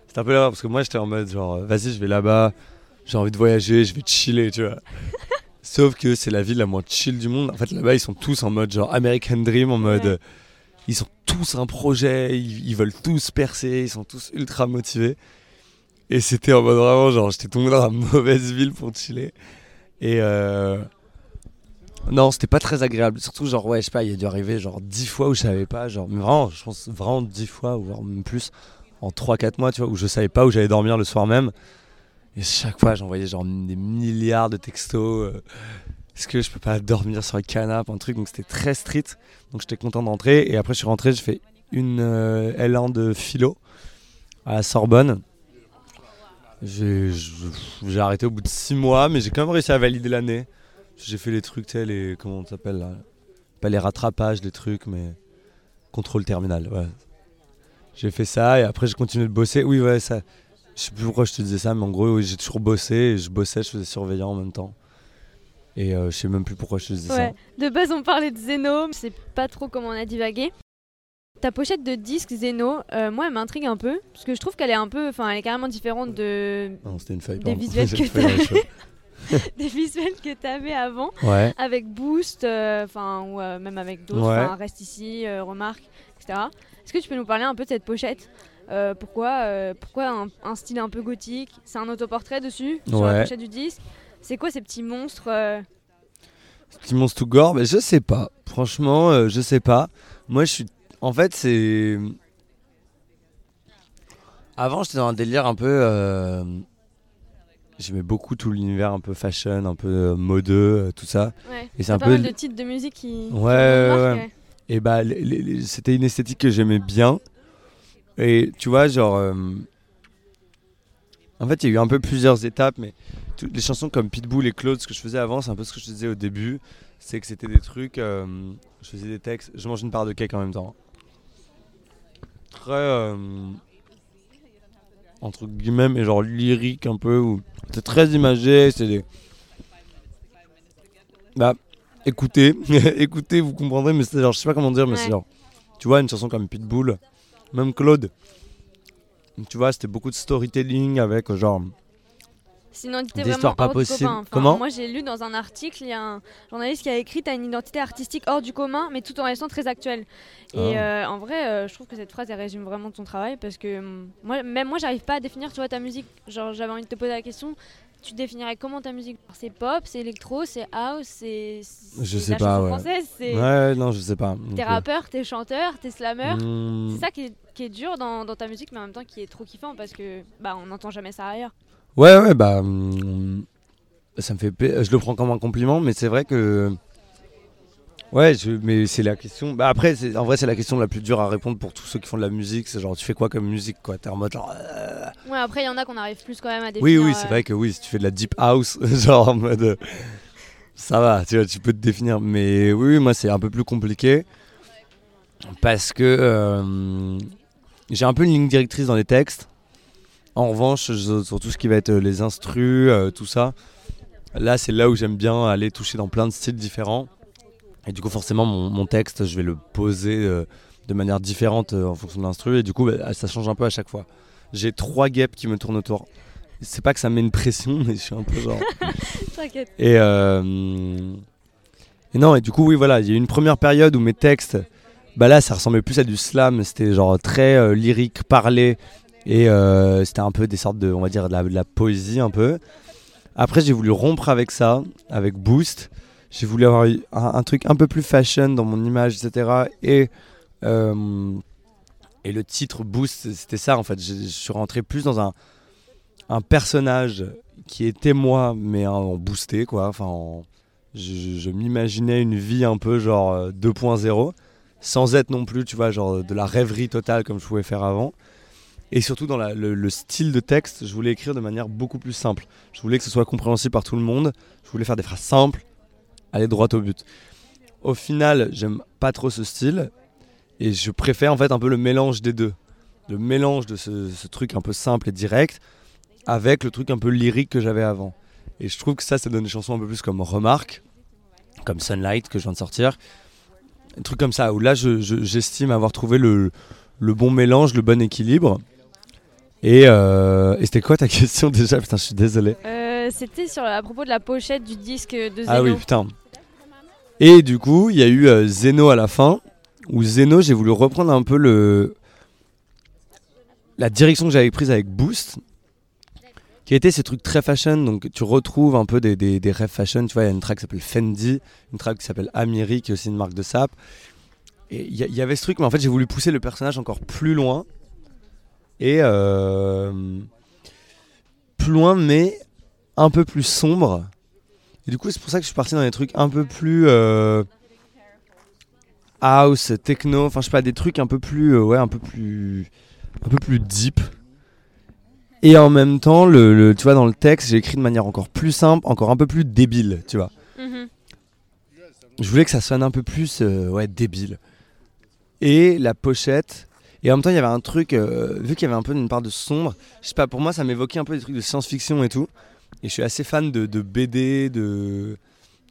C'était un peu là parce que moi, j'étais en mode genre, euh, vas-y, je vais là-bas, j'ai envie de voyager, je vais chiller, tu vois. Sauf que c'est la ville la moins chill du monde. En fait, là-bas, ils sont tous en mode genre American Dream, en mode. Ouais. euh, ils sont tous un projet, ils, ils veulent tous percer, ils sont tous ultra motivés. Et c'était en mode vraiment genre, j'étais tombé dans la mauvaise ville pour chiller. Et euh, non, c'était pas très agréable. Surtout, genre, ouais, je sais pas, il y a dû arriver genre 10 fois où je savais pas, genre, mais vraiment, je pense vraiment 10 fois, voire même plus, en 3-4 mois, tu vois, où je savais pas où j'allais dormir le soir même. Et chaque fois, j'envoyais genre des milliards de textos. euh, Est-ce que je peux pas dormir sur le canapé, un truc Donc c'était très strict. Donc j'étais content d'entrer. Et après, je suis rentré, j'ai fait une euh, L1 de philo à la Sorbonne. J'ai arrêté au bout de 6 mois, mais j'ai quand même réussi à valider l'année. J'ai fait les trucs, sais, les. Comment ça s'appelle là? Pas les rattrapages, les trucs, mais. Contrôle terminal, ouais. J'ai fait ça et après j'ai continué de bosser. Oui, ouais, ça. Je sais plus pourquoi je te disais ça, mais en gros, oui, j'ai toujours bossé. Et je bossais, je faisais surveillant en même temps. Et euh, je sais même plus pourquoi je te disais Ouais. De base, on parlait de Zeno. Je sais pas trop comment on a divagué. Ta pochette de disque Zeno, euh, moi, elle m'intrigue un peu. Parce que je trouve qu'elle est un peu. Enfin, elle est carrément différente de... ça. Non, c'était une feuille. Des visuels que cheveux. des visuels que t'avais avant. Ouais. Avec Boost, euh, enfin, ou euh, même avec d'autres. Ouais. Reste ici, Remarque, etc. Est-ce que tu peux nous parler un peu de cette pochette? Euh, pourquoi, euh, pourquoi un, un style un peu gothique? C'est un autoportrait dessus sur la pochette du disque. C'est quoi ces petits monstres euh, Petit monstre tout gore, mais je sais pas. Franchement, je sais pas. Moi, je suis. En fait, c'est. Avant, j'étais dans un délire un peu. euh, J'aimais beaucoup tout l'univers un peu fashion, un peu euh, modeux, euh, tout ça. Ouais. Et c'est un pas peu. mal de titres de musique qui. qui Ouais, ouais, marquent, Et bah, les- les- les- c'était une esthétique que j'aimais bien. Et tu vois, genre. euh, En fait, il y a eu un peu plusieurs étapes, mais toutes les chansons comme Pitbull et Claude, ce que je faisais avant, c'est un peu ce que je te disais au début. C'est que c'était des trucs. euh, Je faisais des textes. Je mange une part de cake en même temps. Très. euh, Entre guillemets, mais genre lyrique un peu. Ou... C'est très imagé. C'est des. Bah, écoutez, écoutez, vous comprendrez, mais c'est genre, je sais pas comment dire, mais Ouais. c'est genre, tu vois, une chanson comme Pitbull, même Claude, tu vois, c'était beaucoup de storytelling avec genre, C'est une identité Des vraiment pas hors possibles. du commun. Enfin, Comment Moi, j'ai lu dans un article, il y a un journaliste qui a écrit T'as une identité artistique hors du commun, mais tout en restant très actuelle. Et Ah. euh, en vrai, euh, je trouve que cette phrase, elle résume vraiment ton travail parce que moi, même moi, j'arrive pas à définir, tu vois, ta musique. Genre, j'avais envie de te poser la question tu définirais comment ta musique? C'est pop, c'est électro, c'est house, c'est. Je sais la pas, ouais. française, c'est. ouais, non, je sais pas. T'es Donc, rappeur, t'es chanteur, t'es slammer. euh, hmm, C'est ça qui est, qui est dur dans, dans ta musique, mais en même temps qui est trop kiffant parce que bah on n'entend jamais ça ailleurs. Ouais, ouais, bah, hum, ça me fait, je le prends comme un compliment, mais c'est vrai que, ouais, je- mais c'est la question. Bah après, c'est- en vrai, c'est la question la plus dure à répondre pour tous ceux qui font de la musique. C'est genre, tu fais quoi comme musique, quoi? T'es en mode genre. euh, Ouais, après il y en a qu'on arrive plus quand même à Oui, définir. oui, euh, c'est vrai que oui, si tu fais de la deep house, genre en mode. euh, Ça va, tu vois, tu peux te définir. Mais oui, oui, moi, c'est un peu plus compliqué. Parce que euh, j'ai un peu une ligne directrice dans les textes. En revanche, sur tout ce qui va être euh, les instrus, euh, tout ça, là, c'est là où j'aime bien aller toucher dans plein de styles différents. Et du coup, forcément, mon, mon texte, je vais le poser euh, de manière différente en fonction de l'instru. Et du coup, bah, ça change un peu à chaque fois. J'ai trois guêpes qui me tournent autour. C'est pas que ça me met une pression, mais je suis un peu genre. T'inquiète. Et, euh, et non, et du coup, oui, voilà, il y a eu une première période où mes textes, bah là, ça ressemblait plus à du slam, c'était genre très euh, lyrique, parlé, et euh, c'était un peu des sortes de, on va dire, de la, poésie un peu. Après, j'ai voulu rompre avec ça, avec Boost. J'ai voulu avoir un, truc un peu plus fashion dans mon image, etc. Et, euh, et le titre Boost, c'était ça en fait. Je, suis rentré plus dans un, un personnage qui était moi, mais en, boosté, quoi. Enfin, en- je, m'imaginais une vie un peu genre euh, 2.0, sans être non plus, tu vois, genre de la rêverie totale comme je pouvais faire avant. Et surtout dans le, le style de texte, je voulais écrire de manière beaucoup plus simple. Je voulais que ce soit compréhensible par tout le monde. Je voulais faire des phrases simples, aller droit au but. Au final, j'aime pas trop ce style. Et je préfère en fait un peu le mélange des deux. Le mélange de ce, truc un peu simple et direct avec le truc un peu lyrique que j'avais avant. Et je trouve que ça, ça donne des chansons un peu plus comme Remarque, comme Sunlight que je viens de sortir. Un truc comme ça, où là, je- je- j'estime avoir trouvé le bon mélange, le bon équilibre. Et, euh, et c'était quoi ta question déjà? Putain, je suis désolé. Euh, c'était sur à propos de la pochette du disque de Zeno. Ah oui, putain. Et du coup, il y a eu euh, Zeno à la fin, où Zeno, j'ai voulu reprendre un peu le la direction que j'avais prise avec Boost, qui était ces trucs très fashion. Donc tu retrouves un peu des, des, des rêves fashion. Tu vois, il y a une track qui s'appelle Fendi, une track qui s'appelle Amiri, qui est aussi une marque de sap. Et il y, a- il y avait ce truc, mais en fait, j'ai voulu pousser le personnage encore plus loin. Et euh, plus loin, mais un peu plus sombre. Et du coup, c'est pour ça que je suis parti dans des trucs un peu plus euh, house, techno, enfin je sais pas, des trucs un peu plus, euh, ouais, un peu plus, un peu plus deep. Et en même temps, le, le- tu vois, dans le texte, j'ai écrit de manière encore plus simple, encore un peu plus débile, tu vois. Mhm. Je voulais que ça sonne un peu plus, euh, ouais, débile. Et la pochette. Et en même temps, il y avait un truc, euh, vu qu'il y avait un peu une part de sombre, je sais pas, pour moi, ça m'évoquait un peu des trucs de science-fiction et tout. Et je suis assez fan de, BD, de,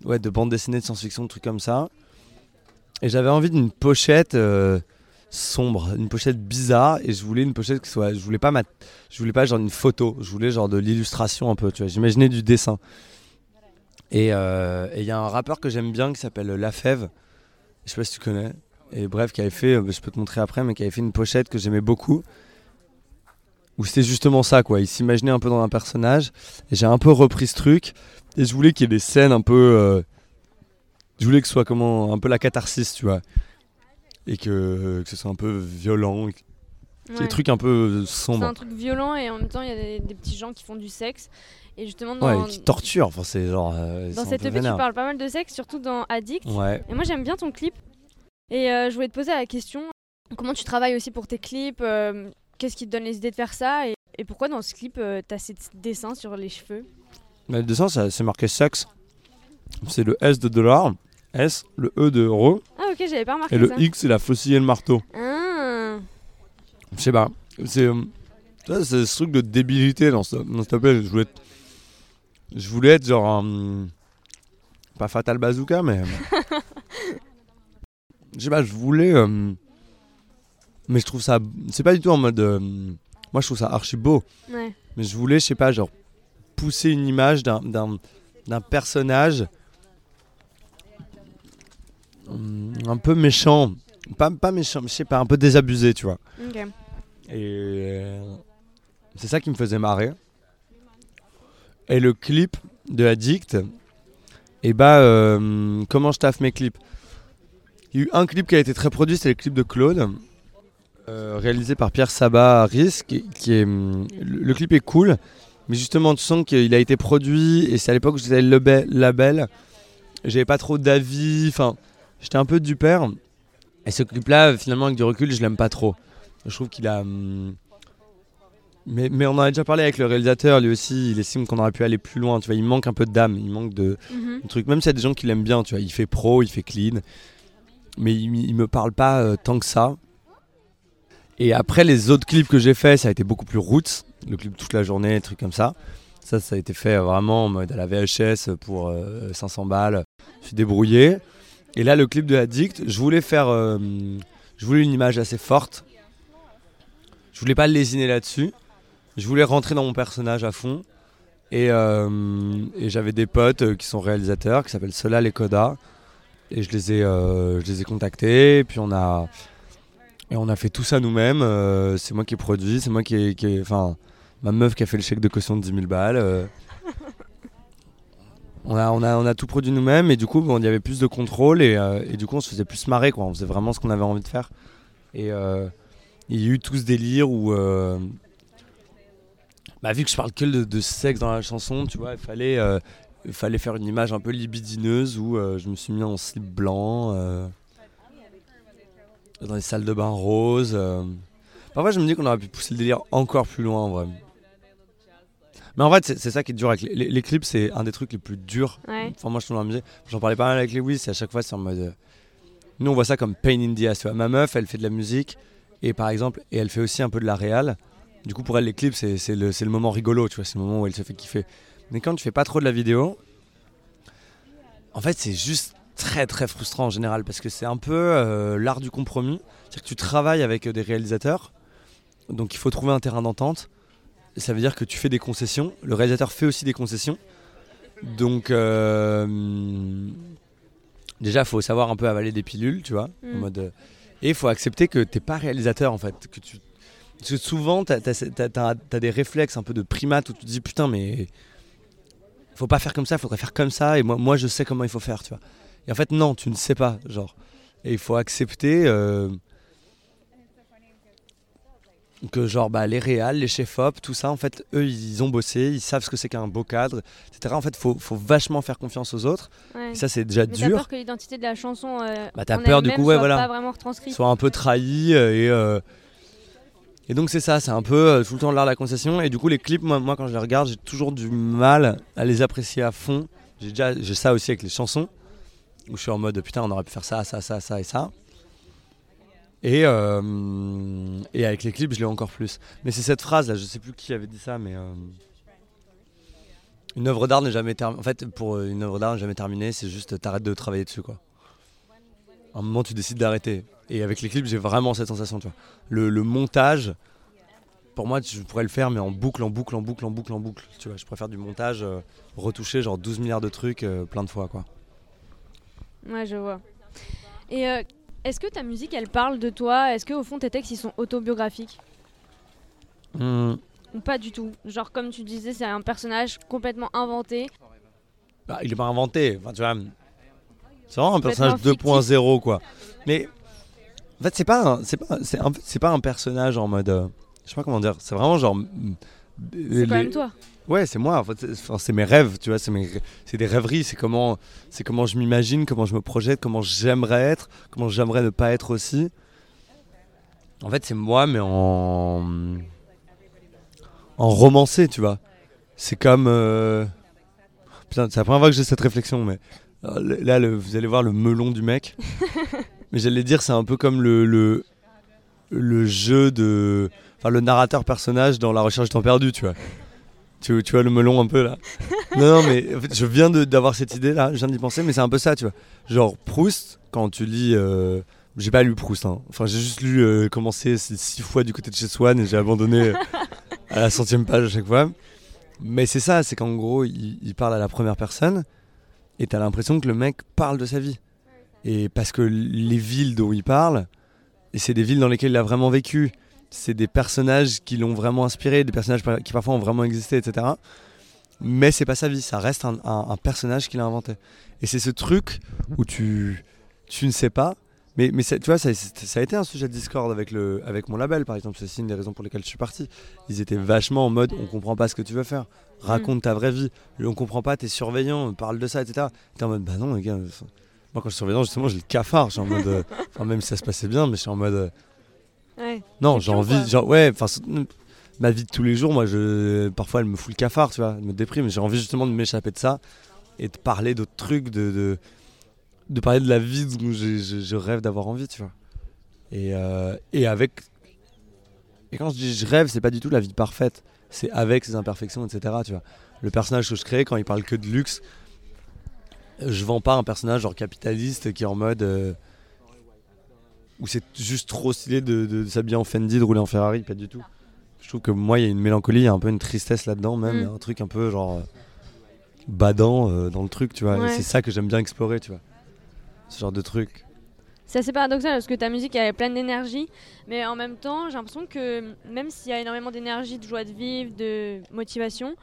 ouais, de bande dessinée de science-fiction, de trucs comme ça. Et j'avais envie d'une pochette euh, sombre, une pochette bizarre. Et je voulais une pochette qui soit. Je voulais pas, ma, je voulais pas genre une photo, je voulais genre de l'illustration un peu, tu vois. J'imaginais du dessin. Et euh, il y a un rappeur que j'aime bien qui s'appelle La Fève. Je sais pas si tu connais. Et bref, qui avait fait, euh, je peux te montrer après, mais qui avait fait une pochette que j'aimais beaucoup. Où c'était justement ça, quoi. Il s'imaginait un peu dans un personnage. Et j'ai un peu repris ce truc. Et je voulais qu'il y ait des scènes un peu. euh, je voulais que ce soit comment, un peu la catharsis, tu vois. Et que, que ce soit un peu violent. Ouais. Des trucs un peu C'est sombres. un truc violent et en même temps il y a des, des petits gens qui font du sexe. Et justement Ouais, dans, et qui torturent. Enfin, c'est genre. euh, dans c'est cette EP tu parles pas mal de sexe, surtout dans Addict. Ouais. Et moi j'aime bien ton clip. Et euh, je voulais te poser la question, comment tu travailles aussi pour tes clips euh, Qu'est-ce qui te donne les idées de faire ça et, et pourquoi dans ce clip euh, t'as ces dessins sur les cheveux? Mais le dessin, c'est marqué sexe. C'est le S de dollar. S, le E de euro. Ah ok j'avais pas remarqué Et le ça. X, c'est la faucille et le marteau. Ah. Je sais pas. C'est euh, ce truc de débilité dans ce, dans cet appel. Je voulais être, je voulais être genre un. Pas Fatal Bazooka, mais. je sais pas, je voulais. euh, mais je trouve ça. C'est pas du tout en mode. euh, moi, je trouve ça archi beau. Ouais. Mais je voulais, je sais pas, genre. Pousser une image d'un- d'un d'un personnage. hum, Un peu méchant. Pas, pas méchant, mais je sais pas, un peu désabusé, tu vois. Et euh, c'est ça qui me faisait marrer. Et le clip de Addict, et bah, euh, comment je taffe mes clips? Il y a eu un clip qui a été très produit, c'est le clip de Claude, euh, réalisé par Pierre Sabat Risk, qui, qui est, hum, le, clip est cool, mais justement, tu sens qu'il a été produit, et c'est à l'époque où j'étais le label- j'avais pas trop d'avis, enfin, j'étais un peu du père. Et ce clip-là, finalement, avec du recul, je l'aime pas trop. Je trouve qu'il a. hum, Mais, mais on en a déjà parlé avec le réalisateur, lui aussi, il estime qu'on aurait pu aller plus loin. Tu vois, il manque un peu d'âme, il manque de, de trucs. Même s'il y a des gens qui l'aiment bien, tu vois, il fait pro, il fait clean. Mais il, il me parle pas euh, tant que ça. Et après, les autres clips que j'ai fait, ça a été beaucoup plus roots. Le clip toute la journée, des trucs comme ça. Ça, ça a été fait euh, vraiment en mode à la VHS pour euh, 500 balles. Je suis débrouillé. Et là, le clip de Addict, je voulais faire. euh, je voulais une image assez forte. Je voulais pas lésiner là-dessus. Je voulais rentrer dans mon personnage à fond. Et, euh, et j'avais des potes euh, qui sont réalisateurs, qui s'appellent Solal et Koda. Et je les ai, euh, je les ai contactés. Et puis on a, et on a fait tout ça nous-mêmes. Euh, c'est moi qui ai produit, c'est moi qui ai. Enfin, ma meuf qui a fait le chèque de caution de 10 000 balles. euh. On a, on, a, on a tout produit nous-mêmes et du coup il y avait plus de contrôle et, et du coup on se faisait plus marrer quoi. On faisait vraiment ce qu'on avait envie de faire. Et euh, il y a eu tout ce délire où bah, vu que je parle que de, de sexe dans la chanson, tu vois, il fallait, il fallait faire une image un peu libidineuse où euh, je me suis mis en slip blanc euh, dans les salles de bain roses. euh. Parfois je me dis qu'on aurait pu pousser le délire encore plus loin en vrai. Mais en fait c'est ça qui est dur avec les, les- les clips, c'est un des trucs les plus durs Ouais. Enfin, moi, je trouve dans la musique. J'en parlais pas mal avec Lewis, et à chaque fois, c'est en mode. euh, Nous, on voit ça comme pain in the ass. Ma meuf, elle fait de la musique, et par exemple, et elle fait aussi un peu de la réal. Du coup, pour elle, les clips, c'est le, c'est le moment rigolo, tu vois, c'est le moment où elle se fait kiffer. Mais quand tu fais pas trop de la vidéo, en fait, c'est juste très très frustrant en général, parce que c'est un peu euh, l'art du compromis. C'est-à-dire que tu travailles avec euh, des réalisateurs, donc il faut trouver un terrain d'entente. ça veut dire que tu fais des concessions. Le réalisateur fait aussi des concessions. Donc, euh, déjà, il faut savoir un peu avaler des pilules, tu vois. en Mm. mode, euh, et il faut accepter que t'es pas réalisateur, en fait. Que tu, parce que souvent, tu as, des réflexes un peu de primate où tu te dis putain, mais faut pas faire comme ça, il faudrait faire comme ça. Et moi, moi, je sais comment il faut faire, tu vois. Et en fait, non, tu ne sais pas, genre. Et il faut accepter euh, que, genre, bah, les réals, les chefs-op, tout ça, en fait, eux, ils ont bossé, ils savent ce que c'est qu'un beau cadre, etc. En fait, faut, faut vachement faire confiance aux autres. Ouais. Et ça, c'est déjà Mais t'as dur. peur que l'identité de la chanson euh, Bah, t'as peur, du coup, ouais, soit voilà. pas vraiment retranscrite. soit un peu trahi euh, et euh, et donc c'est ça c'est un peu euh, tout le temps l'art de la concession. Et du coup les clips moi, moi quand je les regarde j'ai toujours du mal à les apprécier à fond. J'ai déjà j'ai ça aussi avec les chansons où je suis en mode putain on aurait pu faire ça ça ça ça et ça. Et euh, et avec les clips je l'ai encore plus. Mais c'est cette phrase là je sais plus qui avait dit ça mais euh, une œuvre d'art n'est jamais terminée en fait pour euh, une œuvre d'art n'est jamais terminée c'est juste t'arrêtes de travailler dessus quoi. À un moment tu décides d'arrêter. Et avec les clips, j'ai vraiment cette sensation, tu vois. Le, le montage, pour moi, je pourrais le faire, mais en boucle, en boucle, en boucle, en boucle, en boucle. Tu vois, je préfère du montage euh, retouché, genre 12 milliards de trucs, euh, plein de fois, quoi. Ouais, je vois. Et euh, est-ce que ta musique, elle parle de toi? Est-ce que au fond tes textes, ils sont autobiographiques? Hmm. Ou pas du tout? Genre comme tu disais, c'est un personnage complètement inventé. Bah, il est pas inventé, enfin, tu vois. C'est vraiment un personnage 2.0, quoi. Mais en fait, c'est pas, un- c'est pas, c'est un- c'est pas un personnage en mode, euh, je sais pas comment dire. C'est vraiment genre. mm, C'est quand même toi. Ouais, c'est moi. En fait, c'est mes rêves, tu vois. C'est mes, c'est des rêveries. C'est comment, c'est comment je m'imagine, comment je me projette, comment j'aimerais être, comment j'aimerais ne pas être aussi. En fait, c'est moi, mais en en romancé, tu vois. C'est comme euh, putain, c'est la première fois que j'ai cette réflexion, mais euh, là, le- vous allez voir le melon du mec. mais j'allais dire, c'est un peu comme le le, le jeu de, enfin, le narrateur personnage dans La Recherche du temps perdu, tu vois. Tu, tu vois le melon un peu là Non, non, mais en fait, je viens d'avoir cette idée là, je viens d'y penser, mais c'est un peu ça, tu vois. Genre Proust, quand tu lis. euh, j'ai pas lu Proust, hein. enfin j'ai juste lu euh, commencer six, fois du côté de chez Swann et j'ai abandonné euh, à la centième page à chaque fois. Mais c'est ça, c'est qu'en gros, il, il parle à la première personne et t'as l'impression que le mec parle de sa vie. Et parce que les villes dont il parle, et c'est des villes dans lesquelles il a vraiment vécu, c'est des personnages qui l'ont vraiment inspiré, des personnages qui parfois ont vraiment existé, etc. Mais c'est pas sa vie, ça reste un, un- un personnage qu'il a inventé. Et c'est ce truc où tu, tu ne sais pas. Mais, mais ça- tu vois, ça, ça a été un sujet de discorde avec, le, avec mon label, par exemple. C'est une des raisons pour lesquelles je suis parti. Ils étaient vachement en mode on comprend pas ce que tu veux faire. Raconte ta vraie vie. On comprend pas, t'es surveillant, parle de ça, etc. T'es en mode bah non, les gars. Moi, quand je suis surveillant, justement, j'ai le cafard. Je suis en mode. euh, Enfin, même si ça se passait bien, mais je suis en mode. euh, Ouais. non, j'ai envie, quoi. genre, ouais, enfin, c'est- ma vie de tous les jours, moi, je, parfois, elle me fout le cafard, tu vois, elle me déprime. J'ai envie justement de m'échapper de ça et de parler d'autres trucs, de, de, de parler de la vie dont je, je- je rêve d'avoir envie, tu vois. Et, euh, et avec. Et quand je dis je rêve, c'est pas du tout la vie parfaite, c'est avec ses imperfections, etc., tu vois. Le personnage que je crée, quand il parle que de luxe, je vends pas un personnage genre capitaliste qui est en mode. euh, où c'est juste trop stylé de, de- de s'habiller en Fendi, de rouler en Ferrari, pas du tout. Je trouve que moi, il y a une mélancolie, il y a un peu une tristesse là-dedans, même, Mm. un truc un peu genre euh, badant euh, dans le truc, tu vois. Ouais. c'est ça que j'aime bien explorer, tu vois. Ce genre de truc. C'est assez paradoxal parce que ta musique elle est pleine d'énergie, mais en même temps j'ai l'impression que même s'il y a énormément d'énergie, de joie de vivre, de motivation,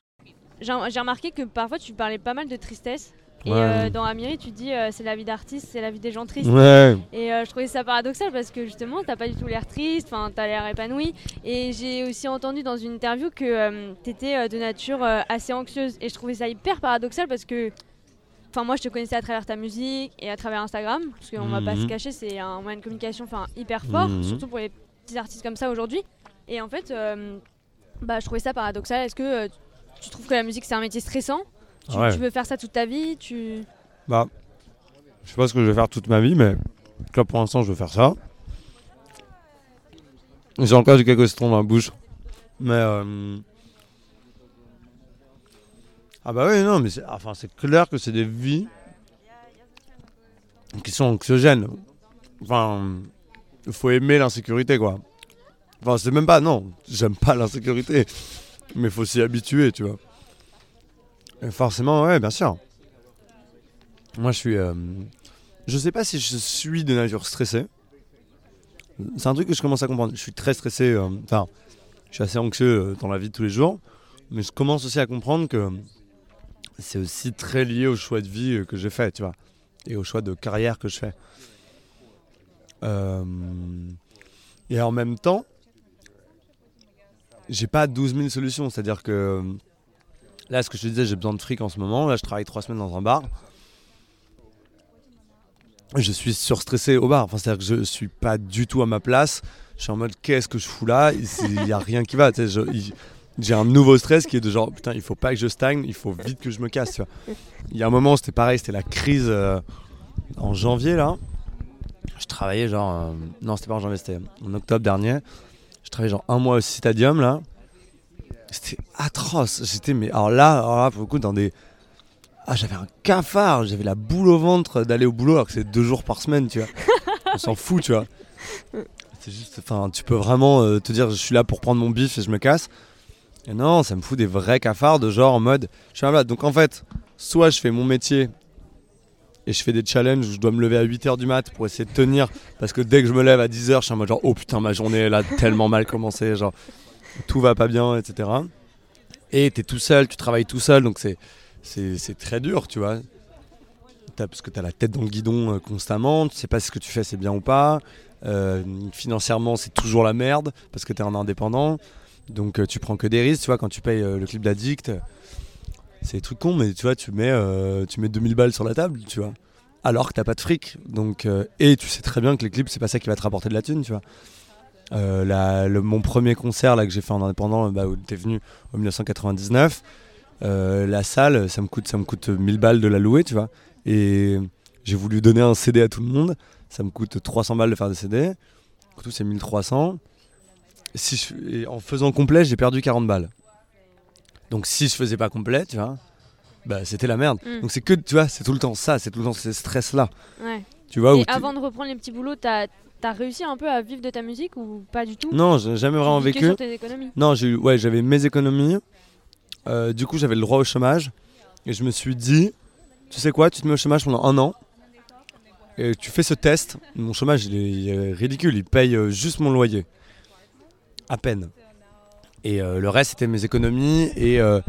j'ai remarqué que parfois tu parlais pas mal de tristesse. Et Ouais. euh, dans Amiri, tu dis euh, c'est la vie d'artiste, c'est la vie des gens tristes. Ouais. Et euh, je trouvais ça paradoxal parce que justement, t'as pas du tout l'air triste, enfin, t'as l'air épanoui. Et j'ai aussi entendu dans une interview que t'étais de nature assez anxieuse. Et je trouvais ça hyper paradoxal parce que, enfin, moi je te connaissais à travers ta musique et à travers Instagram, parce qu'on va pas se Mhm. cacher, c'est un moyen de communication hyper fort, Mhm. surtout pour les petits artistes comme ça aujourd'hui. Et en fait, bah, je trouvais ça paradoxal. Est-ce que tu trouves que la musique c'est un métier stressant? Tu, Ouais. tu veux faire ça toute ta vie tu... Bah, je sais pas ce que je vais faire toute ma vie, mais là pour l'instant, je veux faire ça. J'ai encore du cacostron dans la bouche. Mais. euh, Ah bah oui, non, mais c'est enfin, c'est clair que c'est des vies qui sont anxiogènes. Enfin, il faut aimer l'insécurité, quoi. Enfin, c'est même pas, non, j'aime pas l'insécurité. Mais faut s'y habituer, tu vois. Et forcément, ouais, bien sûr. Moi, je suis. euh, je sais pas si je suis de nature stressée. C'est un truc que je commence à comprendre. Je suis très stressé. euh, Enfin, je suis assez anxieux euh, dans la vie de tous les jours. Mais je commence aussi à comprendre que c'est aussi très lié au choix de vie euh, que j'ai fait, tu vois. Et au choix de carrière que je fais. Euh, et en même temps, j'ai pas 12 000 solutions. C'est-à-dire que là, ce que je te disais, j'ai besoin de fric en ce moment. Là, je travaille trois semaines dans un bar. Je suis surstressé au bar. Enfin, c'est-à-dire que je suis pas du tout à ma place. Je suis en mode qu'est-ce que je fous là? Il n'y a rien qui va. J'ai un nouveau stress qui est de genre putain, il faut pas que je stagne, il faut vite que je me casse. Il y a un moment, c'était pareil, c'était la crise euh, en janvier là. Je travaillais genre. euh, non, c'était pas en janvier, c'était en octobre dernier. Je travaillais genre un mois au Citadium là. C'était atroce. J'étais, mais alors là, alors là, pour le coup, dans des. Ah, j'avais un cafard, j'avais la boule au ventre d'aller au boulot alors que c'est deux jours par semaine, tu vois. On s'en fout, tu vois. C'est juste, enfin, tu peux vraiment euh, te dire, je suis là pour prendre mon bif et je me casse. Et non, ça me fout des vrais cafards de genre en mode, je suis un malade. Donc en fait, soit je fais mon métier et je fais des challenges où je dois me lever à 8h du mat pour essayer de tenir parce que dès que je me lève à 10h, je suis en mode genre, oh putain, ma journée elle a tellement mal commencé, genre tout va pas bien, etc. Et t'es tout seul, tu travailles tout seul, donc c'est très dur, tu vois. Parce que tu as la tête dans le guidon euh, constamment, tu sais pas si ce que tu fais c'est bien ou pas. Euh, financièrement, c'est toujours la merde parce que tu es un indépendant. Donc euh, tu prends que des risques, tu vois, quand tu payes le clip d'Addict. C'est des trucs cons, mais tu vois, tu mets, tu mets 2000 balles sur la table, tu vois. Alors que t'as pas de fric. Donc, et tu sais très bien que les clips, c'est pas ça qui va te rapporter de la thune, tu vois. Euh, la- le- mon premier concert là, que j'ai fait en indépendant, bah, où t'es venu en 1999, euh, la salle, ça me, coûte, ça me coûte 1000 balles de la louer, tu vois. Et j'ai voulu donner un CD à tout le monde. Ça me coûte 300 balles de faire des CD. En tout, c'est 1300. Si je- et en faisant complet, j'ai perdu 40 balles. Donc si je faisais pas complet, tu vois, bah, c'était la merde. Mm. Donc c'est que, tu vois, c'est tout le temps ça, c'est tout le temps ce stress-là. Ouais. Tu vois, où Et tu- avant de reprendre les petits boulots, t'as as réussi un peu à vivre de ta musique ou pas du tout? Non, j'ai jamais vraiment vécu. sur tes économies. Non, j'ai ouais, j'avais mes économies. Euh, du coup, j'avais le droit au chômage. Et je me suis dit, tu sais quoi, tu te mets au chômage pendant un an. Et tu fais ce test. Mon chômage, il est, il est ridicule. Il paye euh, juste mon loyer. À peine. Et euh, le reste, c'était mes économies. Et euh,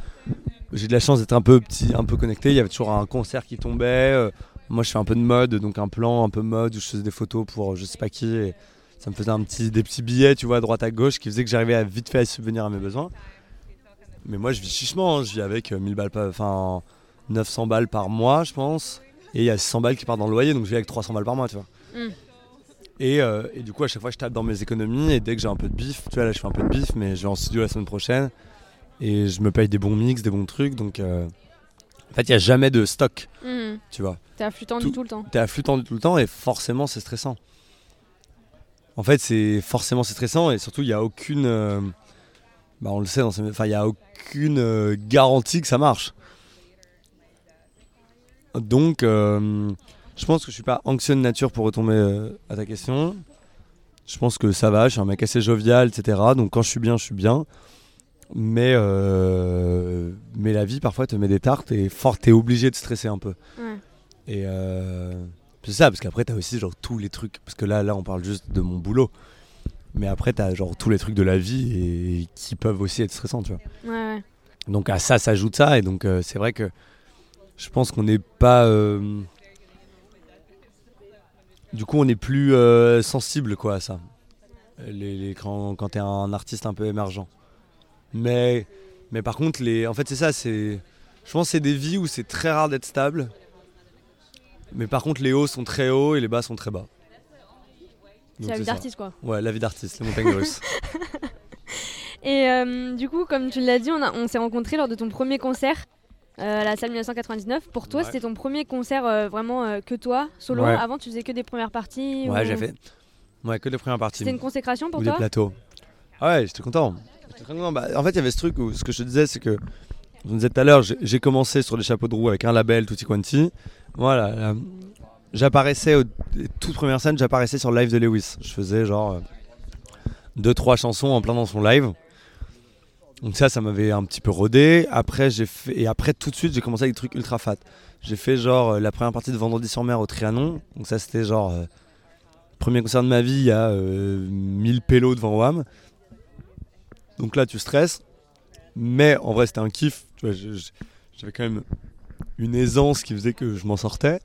j'ai de la chance d'être un peu petit, un peu connecté. Il y avait toujours un concert qui tombait. Euh, moi, je fais un peu de mode, donc un plan un peu mode où je faisais des photos pour euh, je sais pas qui. Et ça me faisait un petit, des petits billets, tu vois, à droite à gauche, qui faisait que j'arrivais à vite fait à subvenir à mes besoins. Mais moi, je vis chichement. hein. Je vis avec euh, 1000 balles, par- enfin 900 balles par mois, je pense. Et il y a 600 balles qui partent dans le loyer, donc je vis avec 300 balles par mois, tu vois. Mm. Et, euh, et du coup, à chaque fois, je tape dans mes économies. Et dès que j'ai un peu de bif, tu vois, là, je fais un peu de bif, mais je vais en studio la semaine prochaine. Et je me paye des bons mix, des bons trucs. Donc, euh, en fait, il n'y a jamais de stock, Mhm. tu vois. T'es à flux tendu Tout- tout le temps. T'es à flux tendu tout le temps et forcément, c'est stressant. En fait, c'est forcément c'est stressant et surtout, il n'y a aucune. euh, bah, on le sait, dans ces- enfin, il n'y a aucune euh, garantie que ça marche. Donc, euh, je pense que je suis pas anxieux de nature pour retomber à ta question. Je pense que ça va, je suis un mec assez jovial, etc. Donc, quand je suis bien, je suis bien. Mais, euh, mais la vie, parfois, te met des tartes et fort, t'es obligé de stresser un peu. Ouais. Et euh, c'est ça, parce qu'après, t'as aussi genre tous les trucs. Parce que là, là, on parle juste de mon boulot. Mais après, t'as genre tous les trucs de la vie et qui peuvent aussi être stressants, tu vois. Ouais, ouais. Donc à ça s'ajoute ça. Et donc, euh, c'est vrai que je pense qu'on n'est pas. Du coup, on est plus sensible, quoi, à ça. Les, les- quand quand t'es un artiste un peu émergent. Mais, mais par contre, les, en fait, c'est ça. c'est Je pense que c'est des vies où c'est très rare d'être stable. Mais par contre, les hauts sont très hauts et les bas sont très bas. C'est la vie d'artiste quoi. Ouais, la vie d'artiste, les montagnes russes. Et euh, du coup, comme tu l'as dit, on, on s'est rencontrés lors de ton premier concert euh, à la salle 1999. Pour toi, Ouais. c'était ton premier concert euh, vraiment que toi, solo. Ouais. Avant, tu faisais que des premières parties. Ouais, ou- j'ai fait. Ouais, que les premières parties. C'était une consécration pour ou des toi plateaux. Ah ouais, j'étais content. Bah, en fait, il y avait ce truc où ce que je te disais, c'est que, je disais tout à l'heure, j'ai commencé sur des chapeaux de roue avec un label Tutti Quanti. Voilà. là, j'apparaissais, aux les toutes premières scènes, j'apparaissais sur le live de Lewis. Je faisais genre 2-3 chansons en plein dans son live. Donc ça, ça m'avait un petit peu rodé. Après, j'ai fait et après tout de suite, j'ai commencé avec des trucs ultra fat. J'ai fait genre euh, la première partie de Vendredi sur mer au Trianon. Donc ça, c'était genre euh, premier concert de ma vie. A euh, 1000 pélos devant WAM. Donc là, tu stresses. Mais en vrai, c'était un kiff. J'avais quand même une aisance qui faisait que je m'en sortais.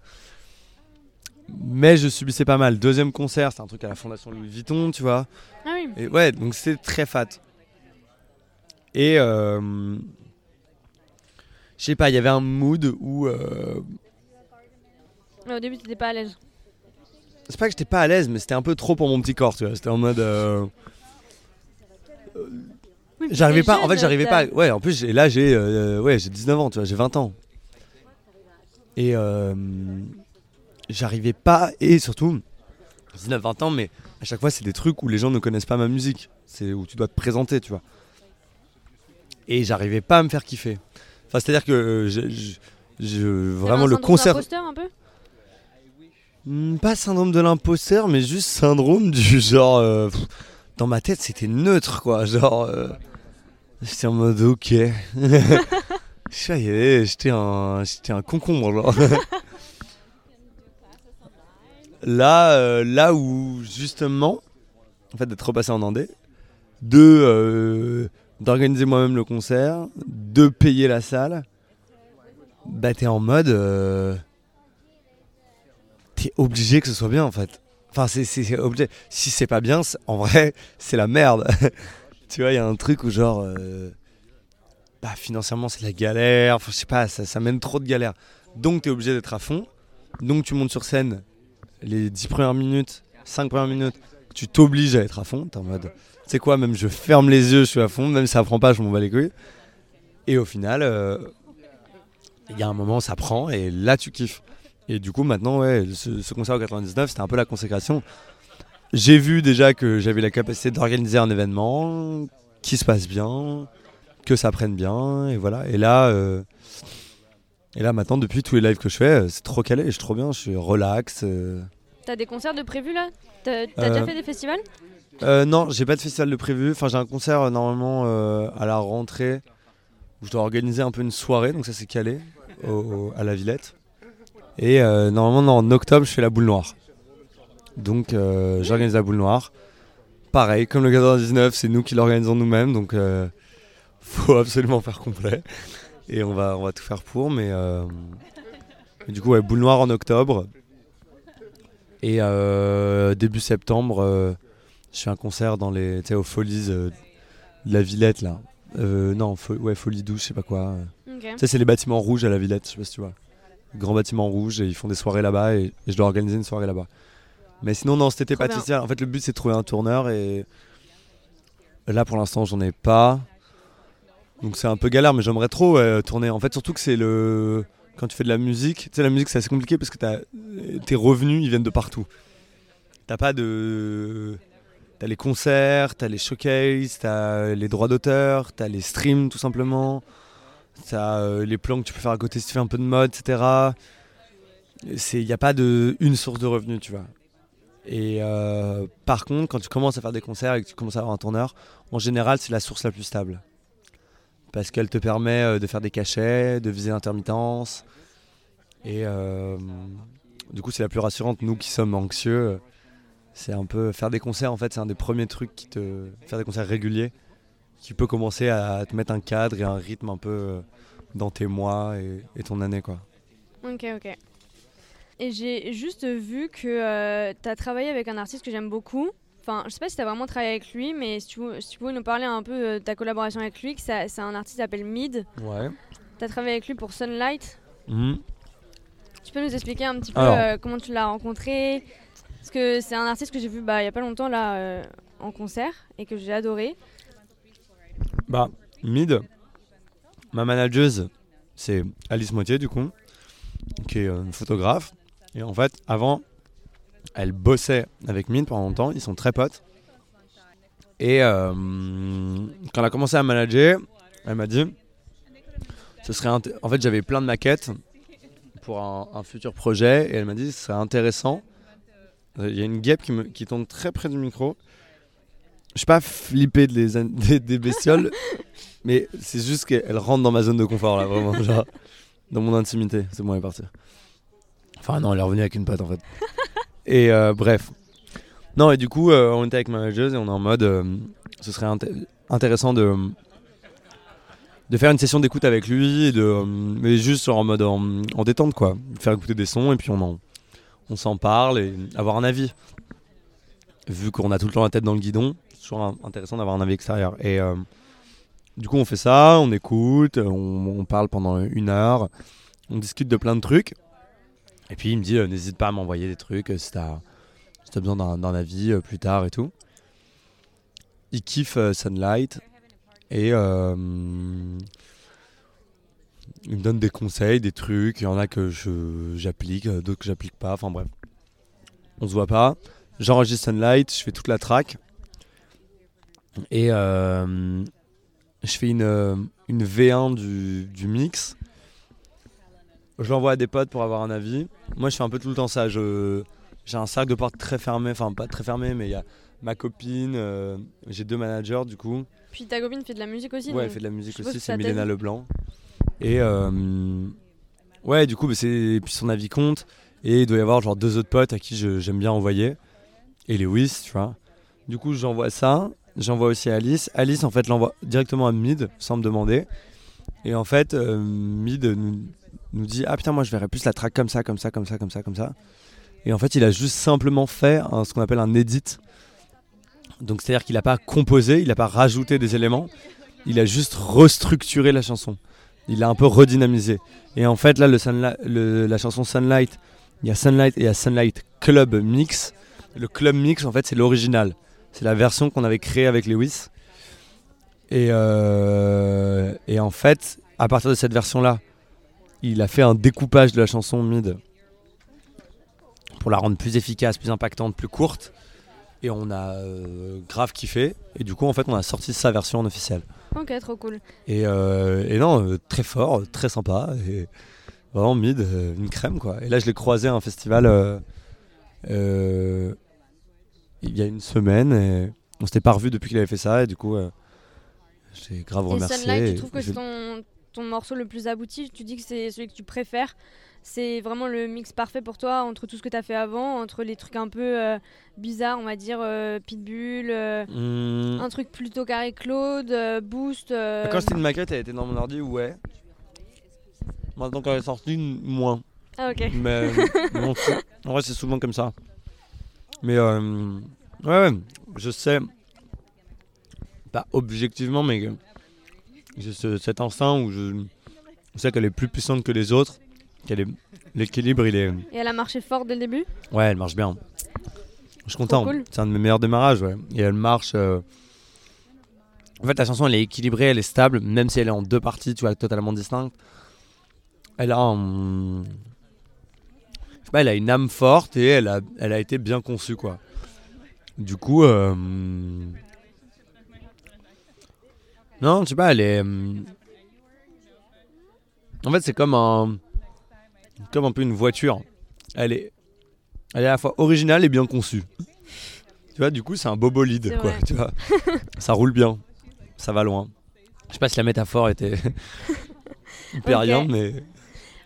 Mais je subissais pas mal. Deuxième concert, c'était un truc à la Fondation Louis Vuitton, tu vois. Ah oui. Et ouais, donc c'était très fat. Et euh, je sais pas, il y avait un mood où euh, Au début, t'étais pas à l'aise. c'est pas que j'étais pas à l'aise, mais c'était un peu trop pour mon petit corps, tu vois. C'était en mode euh, Oui, j'arrivais pas. En fait, j'arrivais pas. Ouais, en plus là j'ai euh, ouais j'ai 19 ans, tu vois, j'ai 20 ans. Et euh, j'arrivais pas. Et surtout 19-20 ans, mais à chaque fois c'est des trucs où les gens ne connaissent pas ma musique. C'est où tu dois te présenter, tu vois. Et j'arrivais pas à me faire kiffer. Enfin, c'est-à-dire que euh, je, je- je- T'avais vraiment le syndrome concert. un peu? Hmm, Pas syndrome de l'imposteur, mais juste syndrome du genre. euh, pff, dans ma tête, c'était neutre, quoi. Genre. euh, j'étais en mode ok. Il y avait- J'étais un, j'étais un concombre, genre. là, euh, là où, justement, en fait, d'être repassé en Andé, de. euh, d'organiser moi-même le concert, de payer la salle, bah t'es en mode. euh, t'es obligé que ce soit bien en fait. Enfin, c'est, c'est, c'est obligé. Si c'est pas bien, c'est- en vrai, c'est la merde. tu vois, il y a un truc où genre. euh, bah, financièrement, c'est la galère. Je sais pas, ça, mène trop de galères. Donc, t'es obligé d'être à fond. Donc, tu montes sur scène les 10 premières minutes, 5 premières minutes. Tu t'obliges à être à fond. T'es en mode. Tu sais quoi, même je ferme les yeux, je suis à fond. Même si ça prend pas, je m'en bats les couilles. Et au final, euh, il y a un moment, ça prend. Et là, tu kiffes. Et du coup, maintenant, ouais, ce, ce concert au 99, c'était un peu la consécration. J'ai vu déjà que j'avais la capacité d'organiser un événement qui se passe bien, que ça prenne bien, et voilà. Et là, euh, et là maintenant, depuis tous les lives que je fais, euh, c'est trop calé, je suis trop bien, je suis relax. euh. T'as des concerts de prévus là? T'as déjà fait des festivals? non, j'ai pas de festival de prévu. Enfin, j'ai un concert normalement à la rentrée où je dois organiser un peu une soirée, donc ça c'est calé au- au- à la Villette. Et euh, normalement, en octobre, je fais la boule noire. Donc, euh, j'organise la boule noire. Pareil, comme le 99, c'est nous qui l'organisons nous-mêmes, donc euh, faut absolument faire complet. Et on va, on va tout faire pour, mais euh, mais du coup, ouais, boule noire en octobre. Et euh, début septembre, je fais un concert dans les, aux Folies de la Villette là. Euh, non, fo- ouais, Folie 12, je sais pas quoi. Ok. Tu sais, c'est les bâtiments rouges à la Villette, je sais pas si tu vois. Grands bâtiments rouges et ils font des soirées là-bas et, et je dois organiser une soirée là-bas. Mais sinon, non, bien. festival. En fait, le but c'est de trouver un tourneur et là pour l'instant, j'en ai pas. Donc c'est un peu galère, mais j'aimerais trop tourner. En fait, surtout que c'est le. Quand tu fais de la musique, tu sais, la musique c'est assez compliqué parce que t'as- tes revenus ils viennent de partout. T'as pas de. T'as les concerts, t'as les showcases, t'as les droits d'auteur, t'as les streams tout simplement, t'as euh, les plans que tu peux faire à côté si tu fais un peu de mode, etc. Il n'y a pas de une source de revenus, tu vois. Et euh, par contre, quand tu commences à faire des concerts et que tu commences à avoir un tourneur, en général, c'est la source la plus stable. Parce qu'elle te permet euh, de faire des cachets, de viser l'intermittence. Et euh, du coup, c'est la plus rassurante. Nous qui sommes anxieux, c'est un peu faire des concerts en fait c'est un des premiers trucs qui te faire des concerts réguliers qui peut commencer à te mettre un cadre et un rythme un peu dans tes mois et, et ton année quoi Ok, ok. Et j'ai juste vu que tu as travaillé avec un artiste que j'aime beaucoup. Enfin, je sais pas si tu as vraiment travaillé avec lui, mais si tu, si tu pouvais nous parler un peu euh, de ta collaboration avec lui, c'est un artiste qui s'appelle Mid. ouais Tu as travaillé avec lui pour Sunlight. Mhm. Tu peux nous expliquer un petit peu euh, comment tu l'as rencontré? Parce que c'est un artiste que j'ai vu bah, il y a pas longtemps là euh, en concert et que j'ai adoré. bah mid ma manageuse c'est Alice Moitié du coup qui est euh, une photographe et en fait avant elle bossait avec Mid pendant longtemps ils sont très potes et euh, quand elle a commencé à manager elle m'a dit ce serait en fait j'avais plein de maquettes pour un, futur projet et elle m'a dit ce serait intéressant il y a une guêpe qui, me, qui tombe très près du micro je suis pas flippé de les an- des, des bestioles Mais c'est juste qu'elle rentre dans ma zone de confort là, vraiment. genre, dans mon intimité. C'est bon, elle est partie. Enfin, non, elle est revenue avec une pote en fait. Et euh, bref. Non, et du coup, euh, on était avec ma manageuse et on est en mode. euh, ce serait inté- intéressant de. De faire une session d'écoute avec lui, de, mais juste en mode en, en détente quoi. Faire écouter des sons et puis on en, on s'en parle et avoir un avis. Vu qu'on a tout le temps la tête dans le guidon, c'est toujours intéressant d'avoir un avis extérieur. Et du coup, on fait ça, on écoute, on parle pendant une heure, on discute de plein de trucs. Et puis il me dit euh, n'hésite pas à m'envoyer des trucs euh, si t'as si t'as besoin d'un avis euh, plus tard et tout. Il kiffe euh, Sunlight et euh, il me donne des conseils, des trucs. Il y en a que j'applique, d'autres que j'applique pas. Enfin bref, on se voit pas. J'enregistre Sunlight, je fais toute la track et je fais une, une V1 du, du mix. Je l'envoie à des potes pour avoir un avis. Moi, je fais un peu tout le temps ça. Je, j'ai un cercle de porte très fermé, enfin pas très fermé, mais il y a ma copine, euh, j'ai deux managers du coup. Puis ta copine fait de la musique aussi. Ouais, elle fait de la musique aussi, c'est Milena. Leblanc. Et euh, ouais, du coup, bah, c'est puis son avis compte. Et il doit y avoir genre deux autres potes à qui je- j'aime bien envoyer. Et Lewis, tu vois. Du coup, j'envoie ça. J'envoie aussi à Alice. Alice, en fait, l'envoie directement à Mid sans me demander. Et en fait, euh, Mid nous, nous dit Ah putain, moi je verrais plus la track comme ça, comme ça, comme ça, comme ça, comme ça. Et en fait, il a juste simplement fait ce qu'on appelle un edit. Donc, c'est-à-dire qu'il n'a pas composé, il n'a pas rajouté des éléments, il a juste restructuré la chanson. Il l'a un peu redynamisé. Et en fait, là, le- la chanson Sunlight, il y a Sunlight et il y a Sunlight Club Mix. Le Club Mix, en fait, c'est l'original. C'est la version qu'on avait créée avec Lewis. Et, euh, et en fait, à partir de cette version-là, il a fait un découpage de la chanson mid pour la rendre plus efficace, plus impactante, plus courte. Et on a euh, grave kiffé. Et du coup, en fait, on a sorti sa version en officielle. Ok, trop cool. Et, euh, et non, euh, très fort, très sympa. Et vraiment mid, une crème quoi. Et là, je l'ai croisé à un festival il y a une semaine. Et on s'était pas revu depuis qu'il avait fait ça. Et du coup, j'ai grave Et remercié. Sunlight, tu trouves que je- c'est ton, ton morceau le plus abouti Tu dis que c'est celui que tu préfères C'est vraiment le mix parfait pour toi entre tout ce que tu as fait avant, entre les trucs un peu euh, bizarres, on va dire euh, Pitbull, euh, Hmm. un truc plutôt carré Claude, Boost. Quand c'était une maquette, elle était dans mon ordi, ouais. Maintenant quand elle est sortie, moins. Ah ok. Mais c'est- en vrai, c'est souvent comme ça. Mais euh, ouais, ouais, je sais, pas objectivement, mais j'ai ce- cet instinct où je, je sais qu'elle est plus puissante que les autres, qu'elle est l'équilibre, il est, Et elle a marché fort dès le début? Ouais, elle marche bien. Je suis content. cool. C'est un de mes meilleurs démarrages, ouais. Et elle marche. euh, En fait, la chanson, elle est équilibrée, elle est stable, même si elle est en deux parties, tu vois, totalement distinctes. Elle a un... je sais pas, elle a une âme forte et elle a, elle a été bien conçue, quoi. Du coup, euh, non, je sais pas, elle est. euh, En fait, c'est comme un, comme un peu une voiture. Elle est, elle est à la fois originale et bien conçue. Tu vois, du coup, c'est un beau bolide, C'est quoi. vrai. Tu vois, ça roule bien, ça va loin. Je sais pas si la métaphore était hyper Ok. bien, mais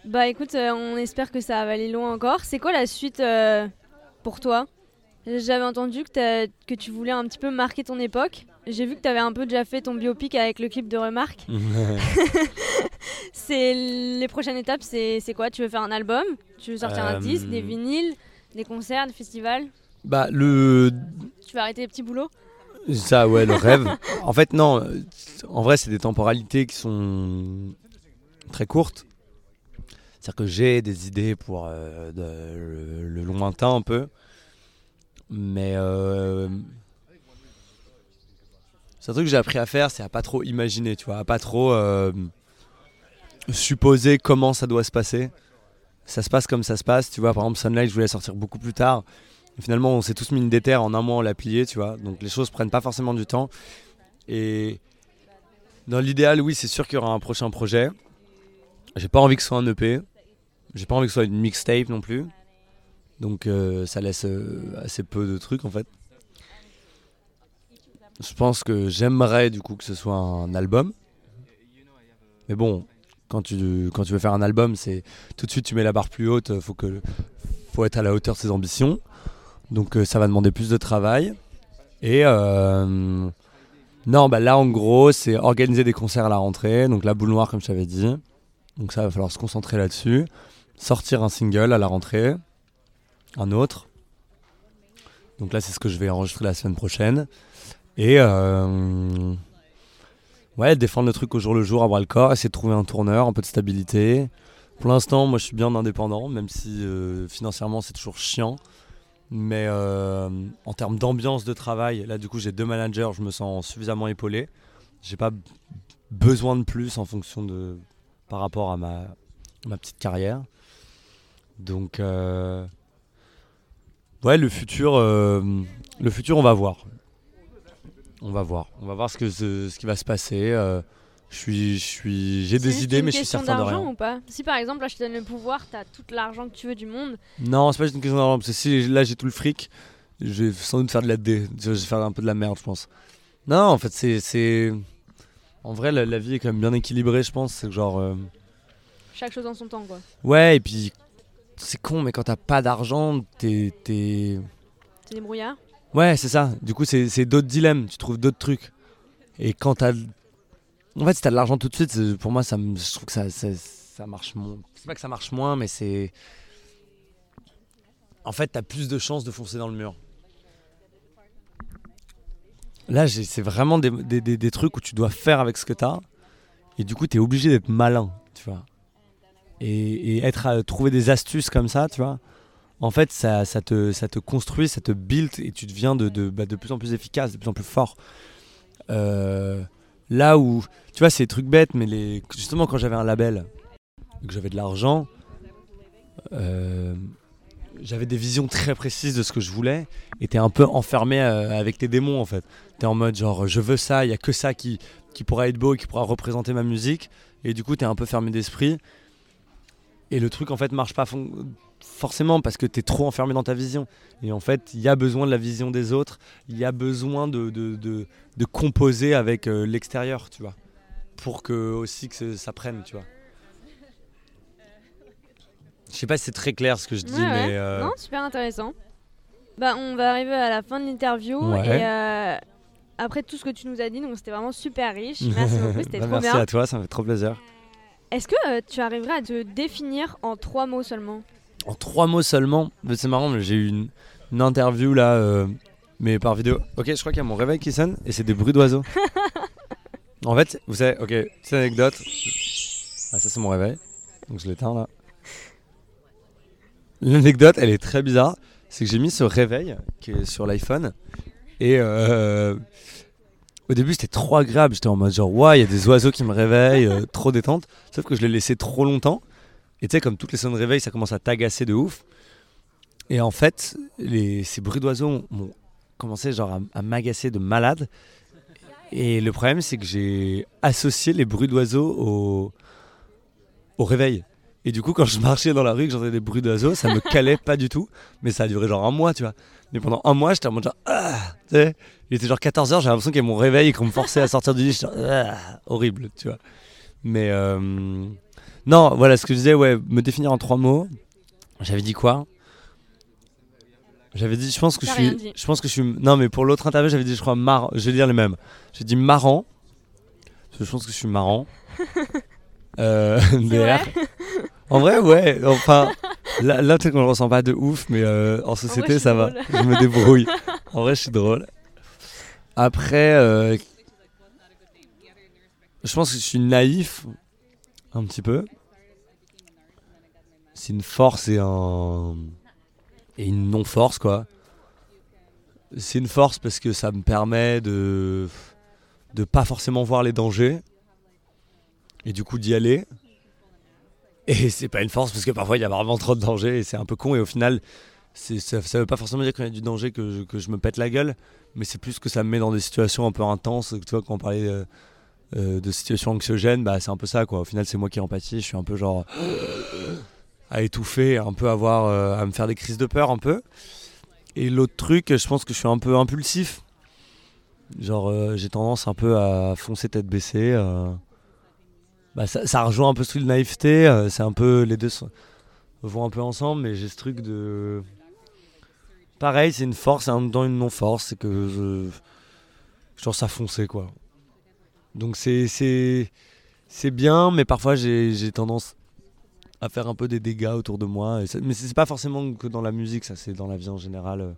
Bah écoute, euh, on espère que ça va aller loin encore. C'est quoi la suite euh, pour toi? J'avais entendu que, t'as- que tu voulais un petit peu marquer ton époque. J'ai vu que tu avais un peu déjà fait ton biopic avec le clip de Remarque. C'est les prochaines étapes, c'est c'est quoi? Tu veux faire un album? Tu veux sortir un Euh, disque, des vinyles, des concerts, des festivals? Bah le Tu vas arrêter les petits boulots? Ça, ouais, le rêve. En fait, non. En vrai, c'est des temporalités qui sont très courtes. C'est-à-dire que j'ai des idées pour euh, de- le, le lointain un peu. Mais euh, c'est un truc que j'ai appris à faire, c'est à pas trop imaginer, tu vois, à pas trop euh, supposer comment ça doit se passer. Ça se passe comme ça se passe, tu vois. Par exemple, Sunlight, je voulais sortir beaucoup plus tard. Finalement, on s'est tous mis une déterre en un mois, on l'a plié, tu vois. Donc les choses prennent pas forcément du temps. Et dans l'idéal, oui, c'est sûr qu'il y aura un prochain projet. J'ai pas envie que ce soit un EP. J'ai pas envie que ce soit une mixtape non plus. Donc euh, ça laisse euh, assez peu de trucs en fait. Je pense que j'aimerais du coup que ce soit un album. Mais bon, quand tu, quand tu veux faire un album, c'est tout de suite tu mets la barre plus haute, faut que faut être à la hauteur de ses ambitions. Donc euh, ça va demander plus de travail. Et euh, non, bah là en gros, c'est organiser des concerts à la rentrée, donc la boule noire comme je t'avais dit. Donc ça va falloir se concentrer là-dessus. Sortir un single à la rentrée, un autre. Donc là, c'est ce que je vais enregistrer la semaine prochaine. Et euh, ouais, défendre le truc au jour le jour, avoir le corps, essayer de trouver un tourneur, un peu de stabilité. Pour l'instant, moi, je suis bien indépendant, même si euh, financièrement, c'est toujours chiant. Mais euh, en termes d'ambiance de travail, là, du coup, j'ai deux managers, je me sens suffisamment épaulé. J'ai pas besoin de plus en fonction de par rapport à ma, ma petite carrière. Donc, euh, ouais, le futur, euh, le futur, on va voir. On va voir. On va voir ce, que, ce, ce qui va se passer. Euh, je suis, je suis, j'ai des idées, mais je suis certain de rien. ou pas? Si par exemple, là, je te donne le pouvoir, t'as tout l'argent que tu veux du monde. Non, c'est pas juste une question d'argent. Parce que si là j'ai tout le fric, je vais sans doute faire de la D. Je vais faire un peu de la merde, je pense. Non, en fait, c'est, c'est, en vrai, la, la vie est quand même bien équilibrée, je pense. C'est genre. euh, Chaque chose en son temps, quoi. Ouais, et puis c'est con, mais quand t'as pas d'argent, t'es. t'es... Brouillards. Ouais, c'est ça. Du coup, c'est, d'autres dilemmes, tu trouves d'autres trucs. Et quand t'as. En fait, si t'as de l'argent tout de suite, pour moi, ça me... je trouve que ça, ça, marche moins. C'est pas que ça marche moins, mais c'est. En fait, t'as plus de chances de foncer dans le mur. Là, c'est vraiment des trucs où tu dois faire avec ce que t'as. Et du coup, t'es obligé d'être malin, tu vois. Et, et être à trouver des astuces comme ça, tu vois. En fait, ça, te, ça te construit, ça te build et tu deviens de, de, bah, de plus en plus efficace, de plus en plus fort. Euh, là où, tu vois, c'est des trucs bêtes, mais justement, quand j'avais un label, que j'avais de l'argent, euh, j'avais des visions très précises de ce que je voulais et t'es un peu enfermé euh, avec tes démons en fait. T'es en mode genre je veux ça, il y a que ça qui, qui pourra être beau et qui pourra représenter ma musique et du coup t'es un peu fermé d'esprit et le truc en fait marche pas forcément parce que t'es trop enfermé dans ta vision et en fait il y a besoin de la vision des autres, il y a besoin de, de, de, de composer avec euh, l'extérieur tu vois pour que aussi que ça prenne tu vois. Je sais pas si c'est très clair ce que je dis Ouais, ouais. mais euh, Non, super intéressant. Bah, on va arriver à la fin de l'interview. Ouais. Et euh, après tout ce que tu nous as dit, donc c'était vraiment super riche. Merci beaucoup, c'était Bah, trop merci bien. à toi, ça me fait trop plaisir. Est-ce que tu arriverais à te définir en trois mots seulement? En trois mots seulement, c'est marrant, mais j'ai eu une, une interview là, euh, mais par vidéo. Ok, je crois qu'il y a mon réveil qui sonne et c'est des bruits d'oiseaux. en fait, vous savez, ok, petite anecdote. Ah, ça c'est mon réveil, donc je l'éteins là. L'anecdote, elle est très bizarre. C'est que j'ai mis ce réveil qui est sur l'iPhone et euh, au début c'était trop agréable. J'étais en mode genre, ouais, il y a des oiseaux qui me réveillent, euh, trop détente. Sauf que je l'ai laissé trop longtemps. Et tu sais, comme toutes les sons de réveil, ça commence à t'agacer de ouf. Et en fait, les, ces bruits d'oiseaux m'ont commencé genre à, m'agacer de malade. Et le problème, c'est que j'ai associé les bruits d'oiseaux au, au réveil. Et du coup, quand je marchais dans la rue, que j'entendais des bruits d'oiseaux, ça me calait pas du tout. Mais ça a duré genre un mois, tu vois. Mais pendant un mois, j'étais en mode genre, ah, tu sais, il était genre 14h, j'ai l'impression qu'il y avait mon réveil et qu'on me forçait à sortir du lit. Genre, ah, horrible, tu vois. Mais euh, non, voilà ce que je disais, ouais, me définir en trois mots. J'avais dit quoi? J'avais dit, je pense que je suis, dit. je pense que je suis, non mais pour l'autre interview, j'avais dit, je crois marrant. Je vais dire les mêmes. J'ai dit marrant. Parce que je pense que je suis marrant. Euh, vrai? En vrai, ouais. Enfin, là, là peut-être qu'on le ressent pas de ouf, mais euh, en société, ça va. Je me débrouille. en vrai, je suis drôle. Après, euh, je pense que je suis naïf, un petit peu. C'est une force et un et une non-force, quoi. C'est une force parce que ça me permet de de pas forcément voir les dangers et du coup d'y aller. Et c'est pas une force parce que parfois il y a vraiment trop de dangers et c'est un peu con et au final ça, ça veut pas forcément dire qu'il y a du danger que je, me pète la gueule mais c'est plus que ça me met dans des situations un peu intenses tu vois quand on parlait euh, euh, de situations anxiogènes bah c'est un peu ça quoi au final c'est moi qui empathie je suis un peu genre à étouffer un peu avoir euh, à me faire des crises de peur un peu et l'autre truc je pense que je suis un peu impulsif genre euh, j'ai tendance un peu à foncer tête baissée euh, bah, ça, rejoint un peu ce truc de naïveté. c'est un peu les deux sont- vont un peu ensemble, mais j'ai ce truc de pareil, c'est une force et en même temps une non force, c'est que je genre ça foncé quoi. Donc c'est c'est bien, mais parfois j'ai tendance à faire un peu des dégâts autour de moi. Et mais c'est pas forcément que dans la musique, ça c'est dans la vie en général. euh.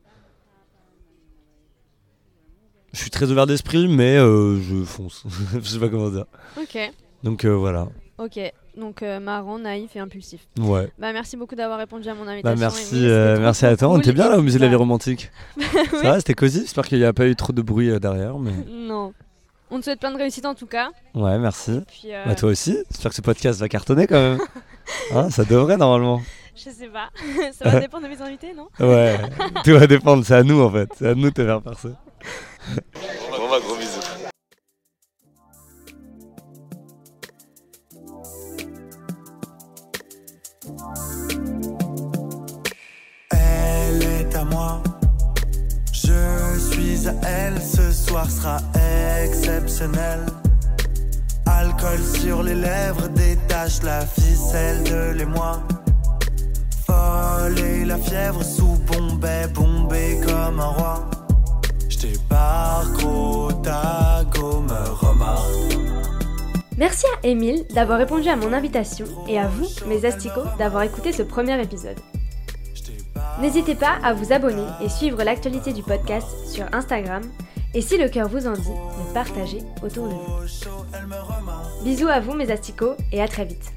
Je suis très ouvert d'esprit, mais euh, je fonce. je sais pas comment dire. Ok, Donc euh, voilà. ok. Donc euh, marrant, naïf et impulsif. Ouais. Bah merci beaucoup d'avoir répondu à mon Bah invitation. merci, trop, merci trop à toi. On cool. était bien là au musée de la vie Bah, romantique. Ça va, c'était cosy. J'espère qu'il n'y a pas eu trop de bruit derrière. Mais... Non. On te souhaite plein de réussite en tout cas. Ouais, merci. Puis, Bah toi aussi. J'espère que ce podcast va cartonner quand même. Hein, ça devrait normalement. je sais pas. Ça va dépendre de mes invités, non? Ouais, tout va dépendre. C'est à nous en fait. C'est à nous de te faire percer. bon bah gros bisous. Elle est à moi, je suis à elle, ce soir sera exceptionnel. Alcool sur les lèvres, détache la ficelle de l'émoi. Folle et la fièvre sous Bombay, bombé comme un roi. J'débarque au me remarque. Merci à Émile d'avoir répondu à mon invitation et à vous, mes asticots, d'avoir écouté ce premier épisode. N'hésitez pas à vous abonner et suivre l'actualité du podcast sur Instagram et si le cœur vous en dit, partagez autour de vous. Bisous à vous mes asticots et à très vite.